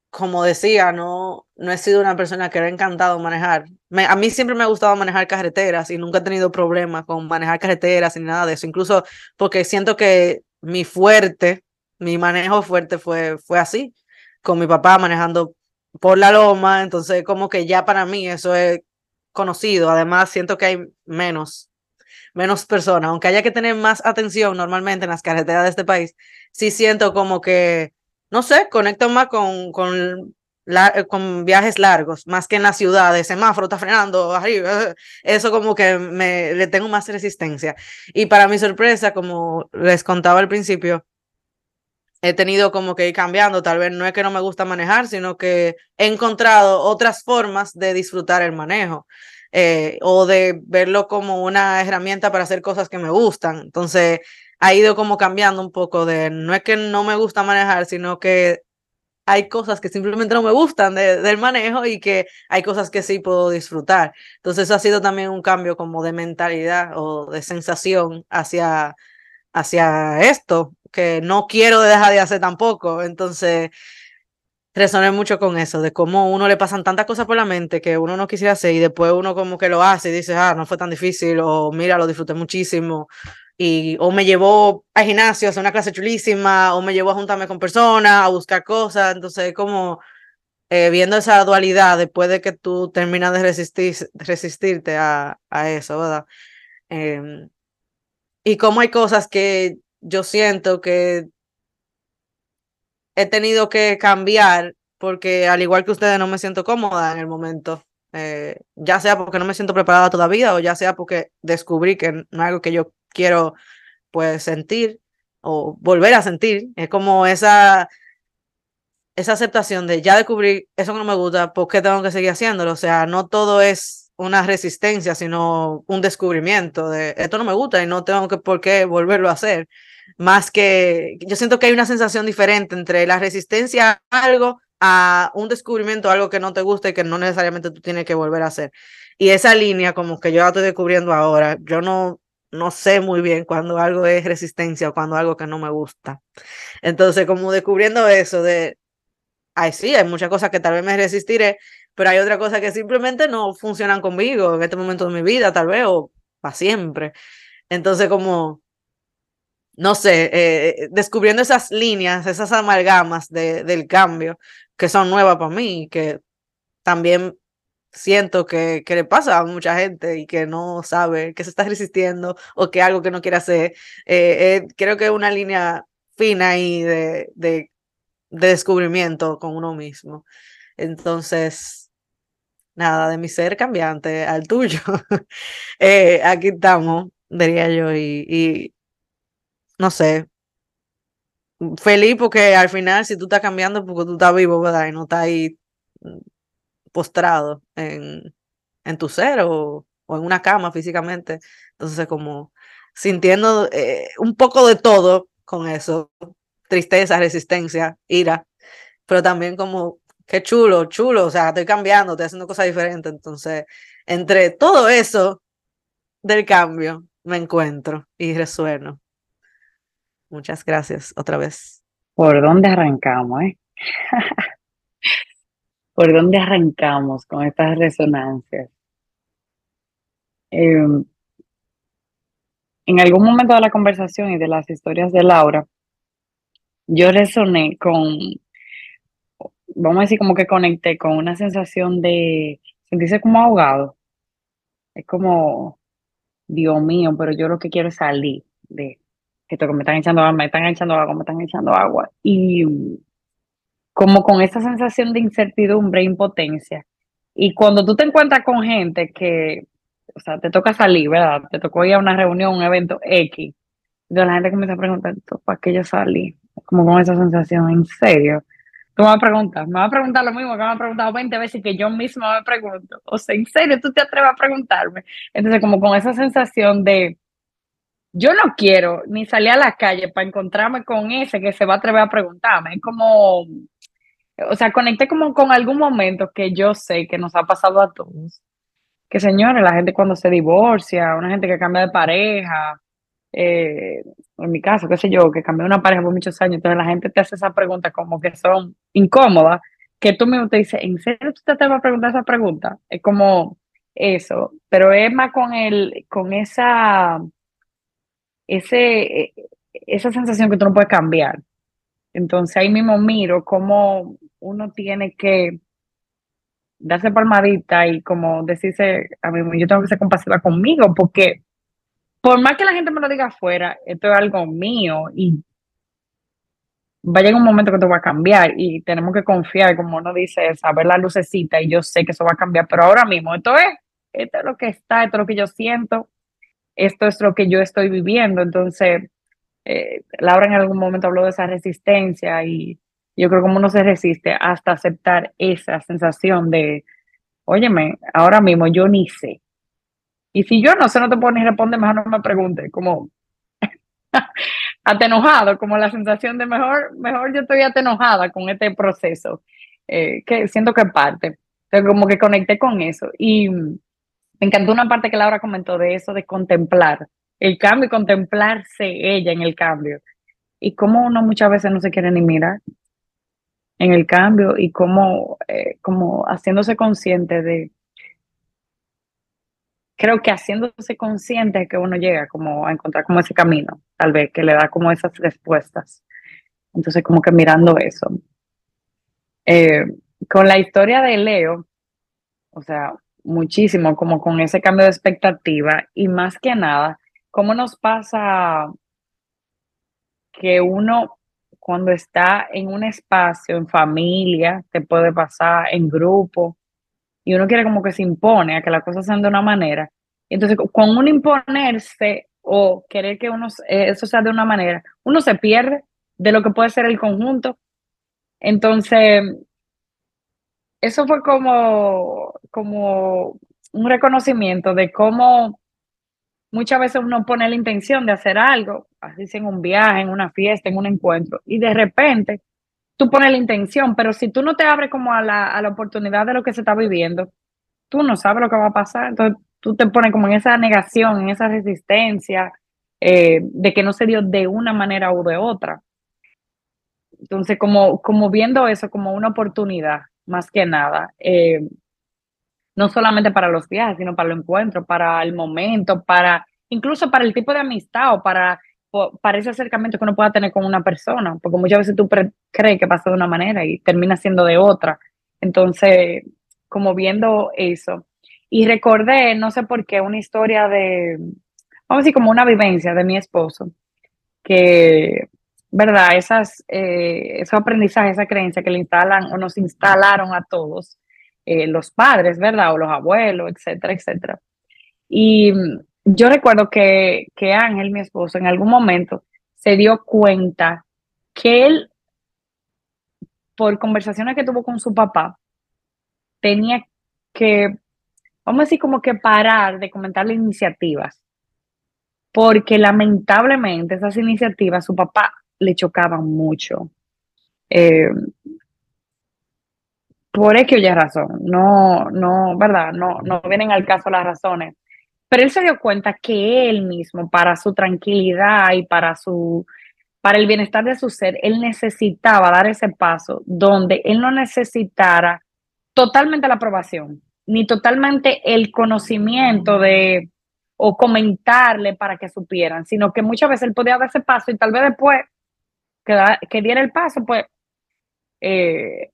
como decía, no, no he sido una persona que le ha encantado manejar. a mí siempre me ha gustado manejar carreteras y nunca he tenido problemas con manejar carreteras ni nada de eso. Incluso porque siento que mi fuerte, mi manejo fuerte fue, fue así, con mi papá manejando por la loma. Entonces, como que ya para mí eso es conocido. Además, siento que hay menos, menos personas. Aunque haya que tener más atención normalmente en las carreteras de este país, sí siento como que no sé, conecto más con, la, con viajes largos, más que en la ciudad, de semáforo está frenando arriba, eso como que me, le tengo más resistencia. Y para mi sorpresa, como les contaba al principio, he tenido como que ir cambiando, tal vez no es que no me gusta manejar, sino que he encontrado otras formas de disfrutar el manejo. Eh, o de verlo como una herramienta para hacer cosas que me gustan. Entonces, ha ido como cambiando un poco de, no es que no me gusta manejar, sino que hay cosas que simplemente no me gustan del manejo y que hay cosas que sí puedo disfrutar. Entonces eso ha sido también un cambio como de mentalidad o de sensación hacia, hacia esto, que no quiero dejar de hacer tampoco. Entonces resoné mucho con eso, de cómo uno le pasan tantas cosas por la mente que uno no quisiera hacer y después uno como que lo hace y dice, ah, no fue tan difícil o mira, lo disfruté muchísimo y o me llevó al gimnasio a hacer una clase chulísima, o me llevó a juntarme con personas, a buscar cosas, entonces como eh, viendo esa dualidad después de que tú terminas de resistir, resistirte a, a eso, ¿verdad? Em, y como hay cosas que yo siento que he tenido que cambiar porque al igual que ustedes no me siento cómoda en el momento. Eh, ya sea porque no me siento preparada todavía o ya sea porque descubrí que no es algo que yo quiero pues sentir o volver a sentir. Es como esa, esa aceptación de ya descubrí eso que no me gusta, ¿por qué tengo que seguir haciéndolo? O sea, no todo es una resistencia, sino un descubrimiento de esto no me gusta y no tengo que por qué volverlo a hacer. Más que yo siento que hay una sensación diferente entre la resistencia a algo a un descubrimiento, algo que no te gusta y que no necesariamente tú tienes que volver a hacer. Y esa línea como que yo la estoy descubriendo ahora, yo no, no sé muy bien cuando algo es resistencia o cuando algo que no me gusta. Entonces, como descubriendo eso de, ay, sí, hay muchas cosas que tal vez me resistiré, pero hay otras cosas que simplemente no funcionan conmigo en este momento de mi vida, tal vez, o para siempre. Entonces, como, no sé, eh, descubriendo esas líneas, esas amalgamas de, del cambio que son nuevas para mí, que también siento que, que, le pasa a mucha gente y que no sabe que se está resistiendo o que algo que no quiere hacer. Eh, eh, creo que es una línea fina ahí de, de, de, descubrimiento con uno mismo. Entonces, nada, de mi ser cambiante al tuyo. eh, aquí estamos, diría yo, y, y no sé. Feliz porque al final si tú estás cambiando porque tú estás vivo, ¿verdad? Y no estás ahí postrado en, en tu ser o, en una cama físicamente. Entonces, como sintiendo eh, un poco de todo con eso, tristeza, resistencia, ira, pero también como, qué chulo, chulo, o sea, estoy cambiando, estoy haciendo cosas diferentes. Entonces, entre todo eso del cambio, me encuentro y resueno. Muchas gracias otra vez. ¿Por dónde arrancamos, eh? ¿Por dónde arrancamos con estas resonancias? Em, en algún momento de la conversación y de las historias de Laura, yo resoné con, vamos a decir, como que conecté con una sensación de sentirse como ahogado. Es como, Dios mío, pero yo lo que quiero es salir de esto que me están echando agua, me están echando agua, me están echando agua. Y como con esa sensación de incertidumbre impotencia. Y cuando tú te encuentras con gente que, o sea, te toca salir, ¿verdad? Te tocó ir a una reunión, un evento X, entonces la gente comienza a preguntar, ¿para qué yo salí? Como con esa sensación, en serio. Tú me vas a preguntar, me vas a preguntar lo mismo que me has preguntado 20 veces y que yo misma me pregunto. O sea, ¿en serio tú te atreves a preguntarme? Entonces, como con esa sensación de, yo no quiero ni salir a la calle para encontrarme con ese que se va a atrever a preguntarme. Es como, o sea, conecté como con algún momento que yo sé que nos ha pasado a todos. Que señores, la gente cuando se divorcia, una gente que cambia de pareja, eh, en mi caso, qué sé yo, que cambié una pareja por muchos años, entonces la gente te hace esa pregunta como que son incómodas, que tú mismo te dices, ¿en serio tú te vas a preguntar esa pregunta? Es como eso, pero es más con el, con esa, ese, esa sensación que tú no puedes cambiar. Entonces ahí mismo miro cómo uno tiene que darse palmadita y como decirse a mí, yo tengo que ser compasiva conmigo, porque por más que la gente me lo diga afuera, esto es algo mío y va a llegar un momento que esto va a cambiar y tenemos que confiar, como uno dice, saber la lucecita y yo sé que eso va a cambiar, pero ahora mismo esto es, esto es lo que está, esto es lo que yo siento, esto es lo que yo estoy viviendo, entonces eh, Laura en algún momento habló de esa resistencia y yo creo que uno se resiste hasta aceptar esa sensación de, óyeme, ahora mismo yo ni sé, y si yo no sé, no te puedo ni responder, mejor no me pregunte, como atenojado, como la sensación de mejor, mejor yo estoy atenojada con este proceso, eh, que siento que parte. Entonces, como que conecté con eso. Y me encantó una parte que Laura comentó de eso, de contemplar el cambio y contemplarse ella en el cambio. Y cómo uno muchas veces no se quiere ni mirar en el cambio y cómo, eh, como haciéndose consciente de creo que haciéndose consciente que uno llega como a encontrar como ese camino, tal vez, que le da como esas respuestas. Entonces, como que mirando eso. Eh, con la historia de Leo, o sea, muchísimo, como con ese cambio de expectativa y más que nada, ¿cómo nos pasa que uno cuando está en un espacio, en familia, te puede pasar en grupo, y uno quiere como que se impone a que las cosas sean de una manera. Entonces, con uno imponerse o querer que uno, eh, eso sea de una manera, uno se pierde de lo que puede ser el conjunto. Entonces, eso fue como, como un reconocimiento de cómo muchas veces uno pone la intención de hacer algo, así sea en un viaje, en una fiesta, en un encuentro, y de repente tú pones la intención, pero si tú no te abres como a la, a la oportunidad de lo que se está viviendo, tú no sabes lo que va a pasar. Entonces tú te pones como en esa negación, en esa resistencia eh, de que no se dio de una manera u de otra. Entonces, como, como viendo eso como una oportunidad, más que nada, eh, no solamente para los viajes, sino para el encuentro, para el momento, para incluso para el tipo de amistad o para para ese acercamiento que uno pueda tener con una persona, porque muchas veces tú crees que pasa de una manera y termina siendo de otra. Entonces, como viendo eso, y recordé, no sé por qué, una historia de, vamos a decir, como una vivencia de mi esposo, que, ¿verdad? Esas, eh, esos aprendizajes, esa creencia que le instalan o nos instalaron a todos, eh, los padres, ¿verdad? O los abuelos, etcétera, etcétera. Y yo recuerdo que, que Ángel, mi esposo, en algún momento se dio cuenta que él, por conversaciones que tuvo con su papá, tenía que, vamos a decir, como que parar de comentarle iniciativas, porque lamentablemente esas iniciativas su papá le chocaban mucho. Eh, por aquella razón, no, no, ¿verdad? No, no vienen al caso las razones pero él se dio cuenta que él mismo, para su tranquilidad y para su para el bienestar de su ser, él necesitaba dar ese paso donde él no necesitara totalmente la aprobación, ni totalmente el conocimiento de o comentarle para que supieran, sino que muchas veces él podía dar ese paso y tal vez después que, que diera el paso, pues eh,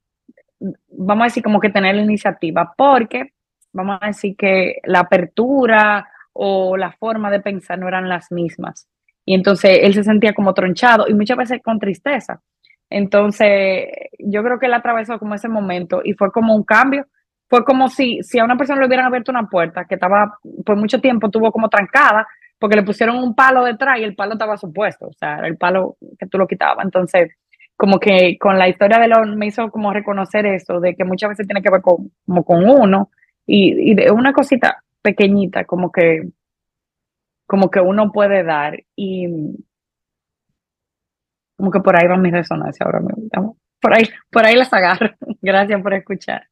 vamos a decir como que tener la iniciativa, porque vamos a decir que la apertura o la forma de pensar no eran las mismas. Y entonces él se sentía como tronchado y muchas veces con tristeza. Entonces yo creo que él atravesó como ese momento y fue como un cambio. Fue como si, si a una persona le hubieran abierto una puerta que estaba por mucho tiempo, tuvo como trancada porque le pusieron un palo detrás y el palo estaba supuesto, o sea, era el palo que tú lo quitabas. Entonces como que con la historia de lo me hizo como reconocer eso, de que muchas veces tiene que ver con, como con uno y, de una cosita pequeñita, como que, como que uno puede dar y como que por ahí va mi resonancia ahora mismo. Por ahí, por ahí las agarro. Gracias por escuchar.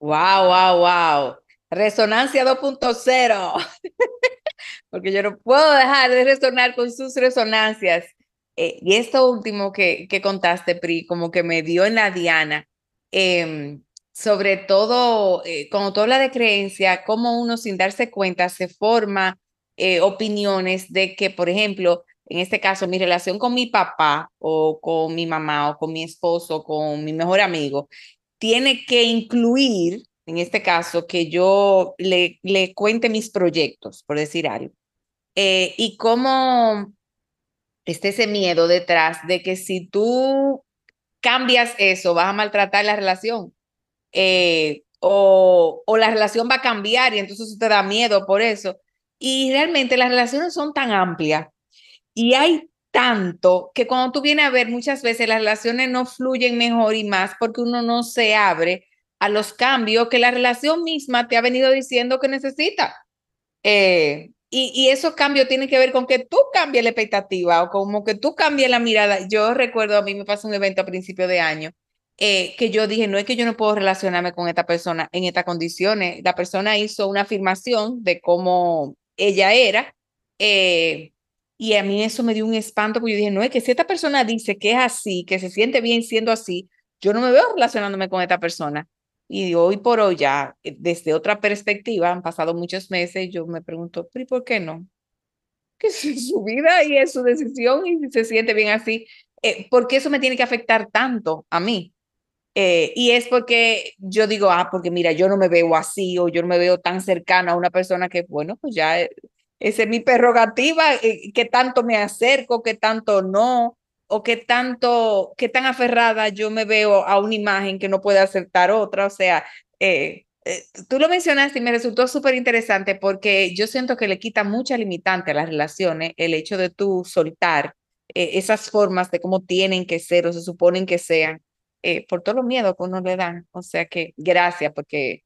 Wow, wow, wow. Resonancia 2.0. Porque yo no puedo dejar de resonar con sus resonancias. Eh, y esto último que, que contaste, Pri, como que me dio en la diana, em, sobre todo eh, cuando tú hablas de creencia, cómo uno sin darse cuenta se forma eh, opiniones de que, por ejemplo, en este caso, mi relación con mi papá o con mi mamá o con mi esposo, o con mi mejor amigo, tiene que incluir, en este caso, que yo le, le cuente mis proyectos, por decir algo. y cómo este ese miedo detrás de que si tú cambias eso, vas a maltratar la relación. Eh, o, o la relación va a cambiar y entonces te da miedo por eso. Y realmente las relaciones son tan amplias y hay tanto que cuando tú vienes a ver muchas veces las relaciones no fluyen mejor y más porque uno no se abre a los cambios que la relación misma te ha venido diciendo que necesita. Eh, y, y esos cambios tienen que ver con que tú cambies la expectativa o como que tú cambies la mirada. Yo recuerdo, a mí me pasó un evento a principio de año eh, que yo dije, no es que yo no puedo relacionarme con esta persona en estas condiciones. La persona hizo una afirmación de cómo ella era eh, y a mí eso me dio un espanto porque yo dije, no es que si esta persona dice que es así, que se siente bien siendo así, yo no me veo relacionándome con esta persona. Y hoy por hoy ya, eh, desde otra perspectiva, han pasado muchos meses, yo me pregunto, ¿y por qué no? Que es su vida y es su decisión y se siente bien así. Eh, ¿Por qué eso me tiene que afectar tanto a mí? Eh, y es porque yo digo, ah, porque mira, yo no me veo así o yo no me veo tan cercana a una persona que, bueno, pues ya esa es mi prerrogativa, que tanto me acerco, que tanto no o qué tanto, qué tan aferrada yo me veo a una imagen que no puede aceptar otra. O sea, eh, eh, tú lo mencionaste y me resultó súper interesante porque yo siento que le quita mucha limitante a las relaciones el hecho de tú soltar eh, esas formas de cómo tienen que ser o se suponen que sean por todos los miedos que uno le dan. O sea que gracias porque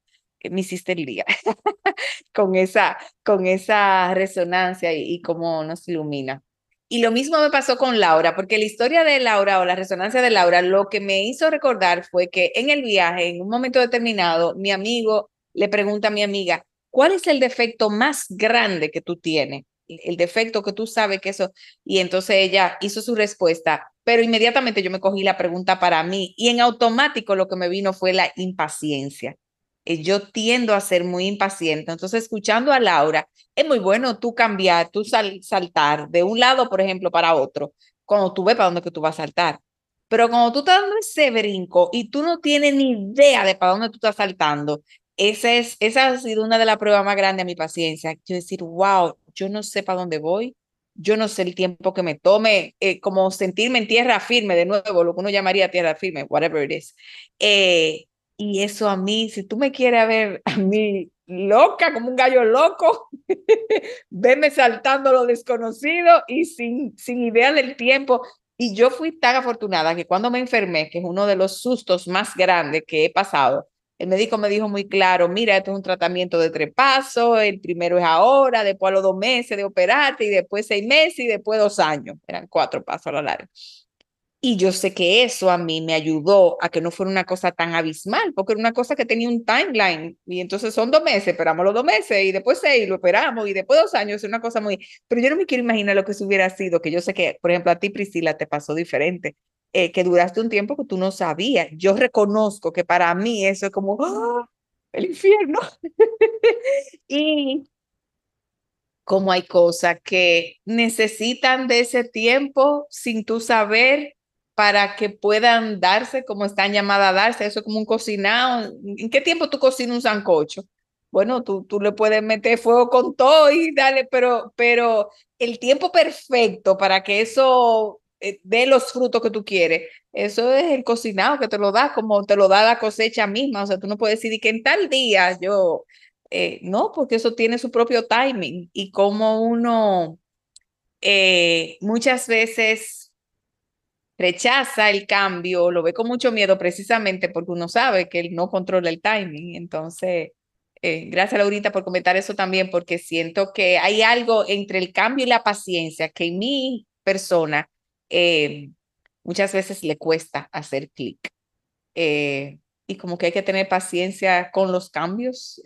me hiciste el día con, esa, con esa resonancia y, y cómo nos ilumina. Y lo mismo me pasó con Laura, porque la historia de Laura o la resonancia de Laura, lo que me hizo recordar fue que en el viaje, en un momento determinado, mi amigo le pregunta a mi amiga, ¿cuál es el defecto más grande que tú tienes? El defecto que tú sabes que eso. Y entonces ella hizo su respuesta, pero inmediatamente yo me cogí la pregunta para mí y en automático lo que me vino fue la impaciencia. Eh, yo tiendo a ser muy impaciente. Entonces, escuchando a Laura, es muy bueno tú cambiar, tú saltar de un lado, por ejemplo, para otro, cuando tú ves para dónde que tú vas a saltar. Pero cuando tú estás dando ese brinco y tú no tienes ni idea de para dónde tú estás saltando, esa, es, esa ha sido una de las pruebas más grandes de mi paciencia. Yo decir, wow, yo no sé para dónde voy, yo no sé el tiempo que me tome, eh, como sentirme en tierra firme, de nuevo, lo que uno llamaría tierra firme, whatever it is. Eh, y eso a mí, si tú me quieres ver a mí loca, como un gallo loco, veme saltando lo desconocido y sin, sin idea del tiempo. Y yo fui tan afortunada que cuando me enfermé, que es uno de los sustos más grandes que he pasado, el médico me dijo muy claro, mira, esto es un tratamiento de tres pasos, el primero es ahora, después a los dos meses de operarte y después seis meses y después dos años. Eran cuatro pasos a lo largo. Y yo sé que eso a mí me ayudó a que no fuera una cosa tan abismal, porque era una cosa que tenía un timeline. Y entonces son dos meses, esperamos los dos meses, y después seis, lo esperamos, y después dos años, es una cosa muy... Pero yo no me quiero imaginar lo que eso hubiera sido, que yo sé que, por ejemplo, a ti, Priscila, te pasó diferente, eh, que duraste un tiempo que tú no sabías. Yo reconozco que para mí eso es como ¡ah! el infierno. y como hay cosas que necesitan de ese tiempo sin tú saber para que puedan darse como están llamadas a darse, eso es como un cocinado. ¿En qué tiempo tú cocinas un sancocho? Bueno, tú, tú le puedes meter fuego con todo y dale, pero, pero el tiempo perfecto para que eso eh, dé los frutos que tú quieres, eso es el cocinado que te lo da, como te lo da la cosecha misma. O sea, tú no puedes decir que en tal día yo, eh, no, porque eso tiene su propio timing y como uno eh, muchas veces rechaza el cambio, lo ve con mucho miedo precisamente porque uno sabe que él no controla el timing. Entonces, eh, gracias Laurita por comentar eso también, porque siento que hay algo entre el cambio y la paciencia que en mi persona eh, muchas veces le cuesta hacer clic. Eh, y como que hay que tener paciencia con los cambios,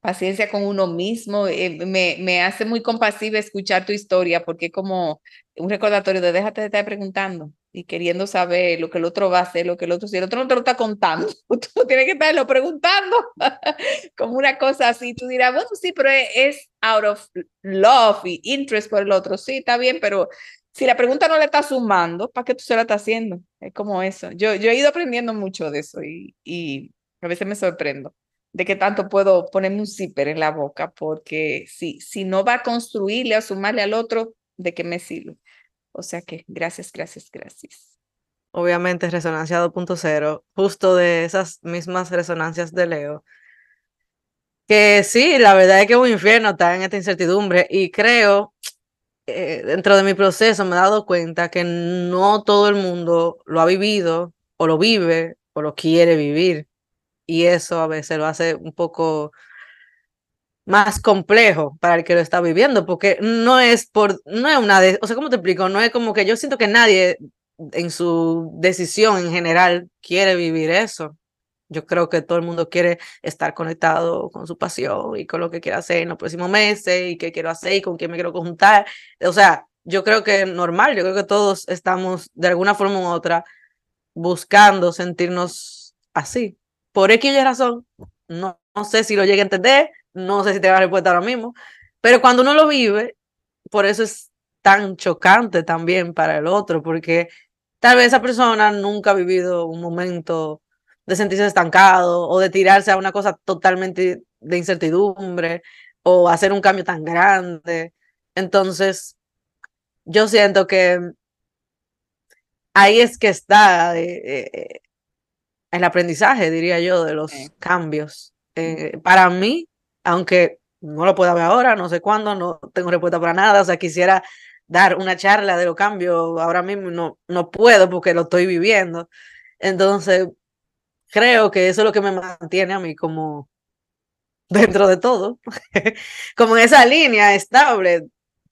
paciencia con uno mismo. me, me hace muy compasiva escuchar tu historia porque como un recordatorio de déjate de estar preguntando y queriendo saber lo que el otro va a hacer, lo que el otro, si el otro no te lo está contando, tú tienes que estarlo preguntando como una cosa así. Tú dirás, bueno, sí, pero es out of love y interest por el otro. Sí, está bien, pero si la pregunta no le está sumando, ¿para qué tú se la estás haciendo? Es como eso. Yo, yo he ido aprendiendo mucho de eso y, y a veces me sorprendo de qué tanto puedo ponerme un zipper en la boca, porque si, si no va a construirle o sumarle al otro, ¿de qué me sirve? O sea que gracias, gracias, gracias. Obviamente Resonancia 2.0, justo de esas mismas resonancias de Leo. Que sí, la verdad es que un infierno está en esta incertidumbre y creo, eh, dentro de mi proceso me he dado cuenta que no todo el mundo lo ha vivido o lo vive o lo quiere vivir. Y eso a veces lo hace un poco más complejo para el que lo está viviendo, porque no es por, no es una, de, o sea, ¿cómo te explico? No es como que yo siento que nadie en su decisión en general quiere vivir eso. Yo creo que todo el mundo quiere estar conectado con su pasión y con lo que quiere hacer en los próximos meses y qué quiero hacer y con quién me quiero conjuntar. O sea, yo creo que es normal, yo creo que todos estamos de alguna forma u otra buscando sentirnos así. Por X razón, no, no sé si lo llegue a entender, no sé si te va a respuesta ahora mismo, pero cuando uno lo vive, por eso es tan chocante también para el otro, porque tal vez esa persona nunca ha vivido un momento de sentirse estancado o de tirarse a una cosa totalmente de incertidumbre o hacer un cambio tan grande. Entonces, yo siento que ahí es que está eh, eh, el aprendizaje, diría yo, de los cambios. Eh, para mí, aunque no lo pueda ver ahora, no sé cuándo, no tengo respuesta para nada, o sea, quisiera dar una charla de los cambios, ahora mismo no, no puedo porque lo estoy viviendo. Entonces, creo que eso es lo que me mantiene a mí como dentro de todo, como en esa línea estable,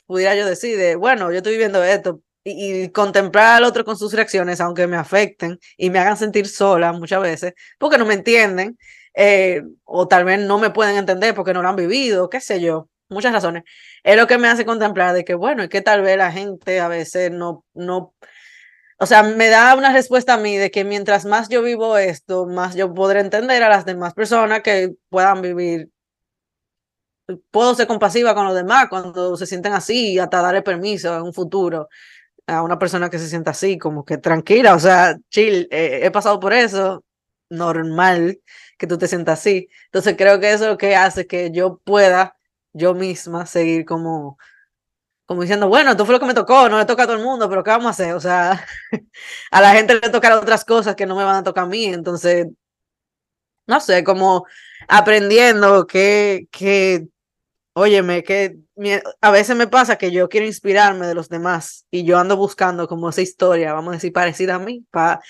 pudiera yo decir, de, bueno, yo estoy viviendo esto, y, y, contemplar al otro con sus reacciones, aunque me afecten y me hagan sentir sola muchas veces, porque no me entienden, eh, o tal vez no me pueden entender porque no lo han vivido, qué sé yo, muchas razones. Es lo que me hace contemplar de que, bueno, es que tal vez la gente a veces no, no, o sea, me da una respuesta a mí de que mientras más yo vivo esto, más yo podré entender a las demás personas que puedan vivir. Puedo ser compasiva con los demás cuando se sienten así, hasta darle permiso en un futuro a una persona que se sienta así, como que tranquila, o sea, chill, eh, he pasado por eso, normal que tú te sientas así. Entonces creo que eso es lo que hace que yo pueda yo misma seguir como, como diciendo, bueno, esto fue lo que me tocó, no le toca a todo el mundo, pero ¿qué vamos a hacer? O sea, a la gente le tocarán otras cosas que no me van a tocar a mí, entonces, no sé, como aprendiendo que, que, óyeme, que a veces me pasa que yo quiero inspirarme de los demás y yo ando buscando como esa historia, vamos a decir, parecida a mí, para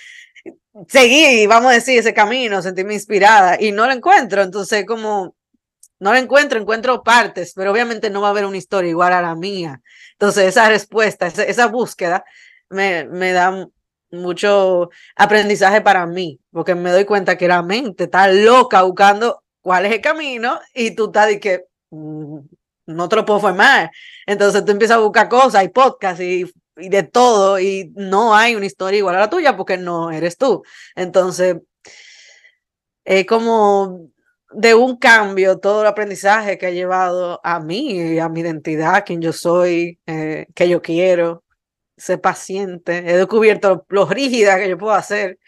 seguí, vamos a decir, ese camino, sentirme inspirada y no lo encuentro. Entonces, como no lo encuentro, encuentro partes, pero obviamente no va a haber una historia igual a la mía. Entonces, esa respuesta, esa, esa búsqueda me, me da mucho aprendizaje para mí, porque me doy cuenta que la mente está loca buscando cuál es el camino y tú estás de que mm, no te lo puedo formar. Entonces tú empiezas a buscar cosas y podcasts y y de todo y no hay una historia igual a la tuya porque no eres tú. Entonces, es como de un cambio todo el aprendizaje que ha llevado a mí, a mi identidad, quien yo soy, eh, que yo quiero, ser paciente. He descubierto lo rígida que yo puedo hacer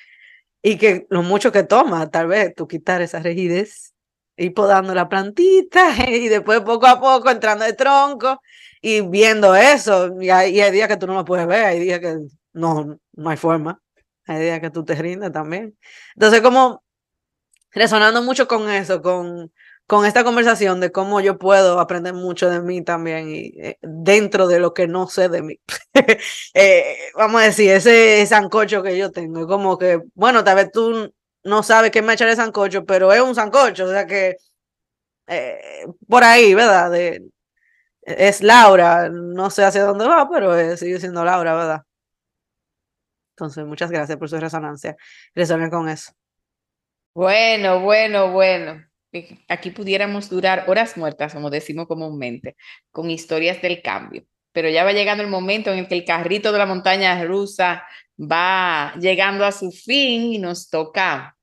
y que lo mucho que toma, tal vez, tú quitar esa rigidez, ir podando la plantita y después poco a poco entrando de tronco y viendo eso, y hay, hay, días que tú no lo puedes ver, hay días que no, no hay forma, hay días que tú te rindes también. Entonces, como resonando mucho con eso, con, con esta conversación de cómo yo puedo aprender mucho de mí también y eh, dentro de lo que no sé de mí. Eh, vamos a decir, ese sancocho que yo tengo, como que, bueno, tal vez tú no sabes qué me echaré sancocho, pero es un sancocho, o sea que eh, por ahí, ¿verdad? es Laura, no sé hacia dónde va, pero sigue siendo Laura, ¿verdad? Entonces, muchas gracias por su resonancia. Resuelven con eso. Bueno, bueno, bueno. Aquí pudiéramos durar horas muertas, como decimos comúnmente, con historias del cambio. Pero ya va llegando el momento en el que el carrito de la montaña rusa va llegando a su fin y nos toca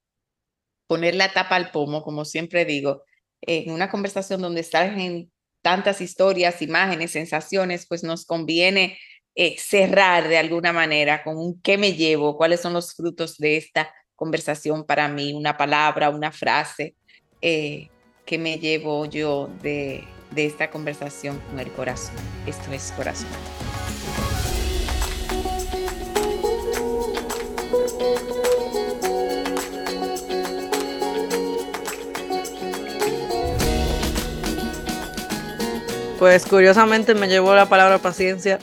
poner la tapa al pomo, como siempre digo, en una conversación donde salen tantas historias, imágenes, sensaciones, pues nos conviene eh, cerrar de alguna manera con un qué me llevo, cuáles son los frutos de esta conversación para mí, una palabra, una frase, eh, que me llevo yo de, de esta conversación con el corazón. Esto es corazón. Pues curiosamente me llevó la palabra paciencia.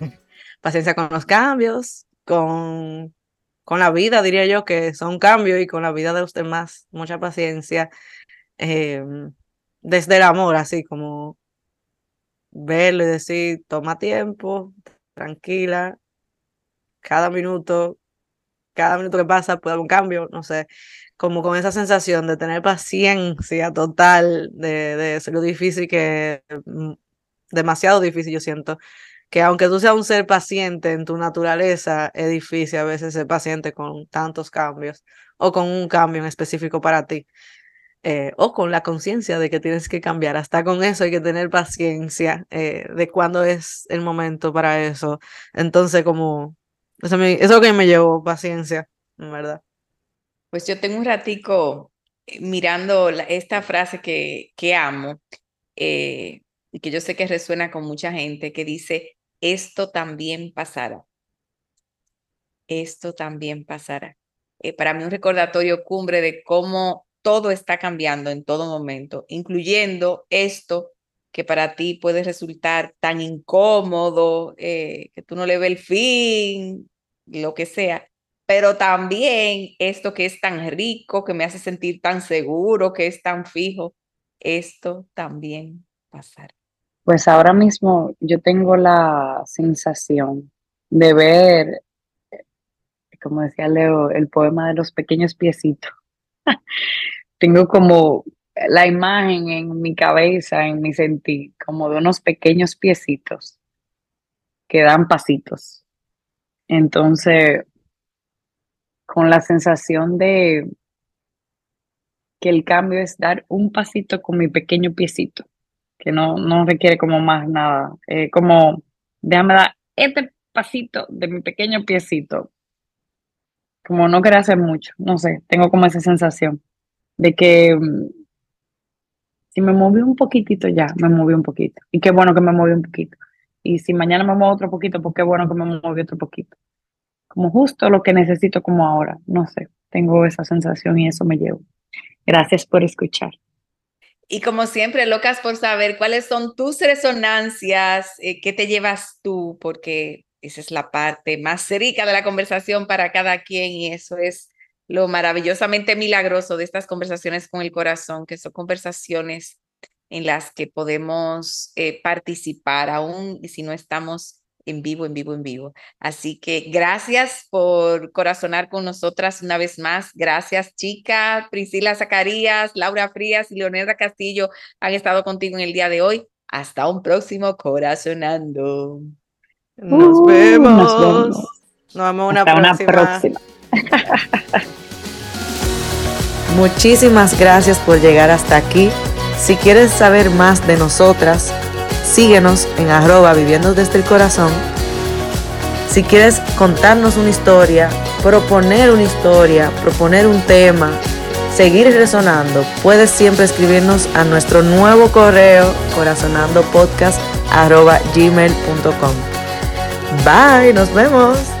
paciencia con los cambios, con, con la vida, diría yo, que son cambios y con la vida de los demás. Mucha paciencia. Em, desde el amor, así como verlo y decir, toma tiempo, tranquila, cada minuto, cada minuto que pasa puede haber un cambio, no sé, como con esa sensación de tener paciencia total, de, de lo difícil que, mm, demasiado difícil yo siento, que aunque tú seas un ser paciente en tu naturaleza, es difícil a veces ser paciente con tantos cambios o con un cambio en específico para ti. Eh, o con la conciencia de que tienes que cambiar. Hasta con eso hay que tener paciencia eh, de cuándo es el momento para eso. Entonces, como, eso, me, eso que me llevó paciencia, en verdad. Pues yo tengo un ratico eh, mirando esta frase que, que amo y que yo sé que resuena con mucha gente, que dice, esto también pasará. Esto también pasará. para mí un recordatorio cumbre de cómo todo está cambiando en todo momento, incluyendo esto que para ti puede resultar tan incómodo, eh, que tú no le ves el fin, lo que sea, pero también esto que es tan rico, que me hace sentir tan seguro, que es tan fijo, esto también pasará. Pues ahora mismo yo tengo la sensación de ver, eh, como decía Leo, el poema de los pequeños piecitos. tengo como la imagen en mi cabeza, en mi sentir, como de unos pequeños piecitos que dan pasitos. Entonces, con la sensación de que el cambio es dar un pasito con mi pequeño piecito, que no, no requiere como más nada, eh, como déjame dar este pasito de mi pequeño piecito, como no quiere hacer mucho, no sé, tengo como esa sensación de que mm, si me moví un poquitito ya, me moví un poquito. Y qué bueno que me moví un poquito. Y si mañana me muevo otro poquito, pues qué bueno que me moví otro poquito. Como justo lo que necesito como ahora. No sé, tengo esa sensación y eso me llevo. Gracias por escuchar. Y como siempre, locas por saber cuáles son tus resonancias, eh, qué te llevas tú, porque esa es la parte más rica de la conversación para cada quien y eso es lo maravillosamente milagroso de estas conversaciones con el corazón, que son conversaciones en las que podemos eh, participar aún y si no estamos en vivo, en vivo, en vivo. Así que gracias por corazonar con nosotras una vez más. Gracias, chicas. Priscila Zacarías, Laura Frías y Leoneda Castillo han estado contigo en el día de hoy. Hasta un próximo Corazonando. Nos uh, vemos. Nos vemos. una próxima. Muchísimas gracias por llegar hasta aquí. Si quieres saber más de nosotras, síguenos en arroba viviendo desde el corazón. Si quieres contarnos una historia, proponer una historia, proponer un tema, seguir resonando, puedes siempre escribirnos a nuestro nuevo correo corazonandopodcast.gmail.com. Bye, nos vemos.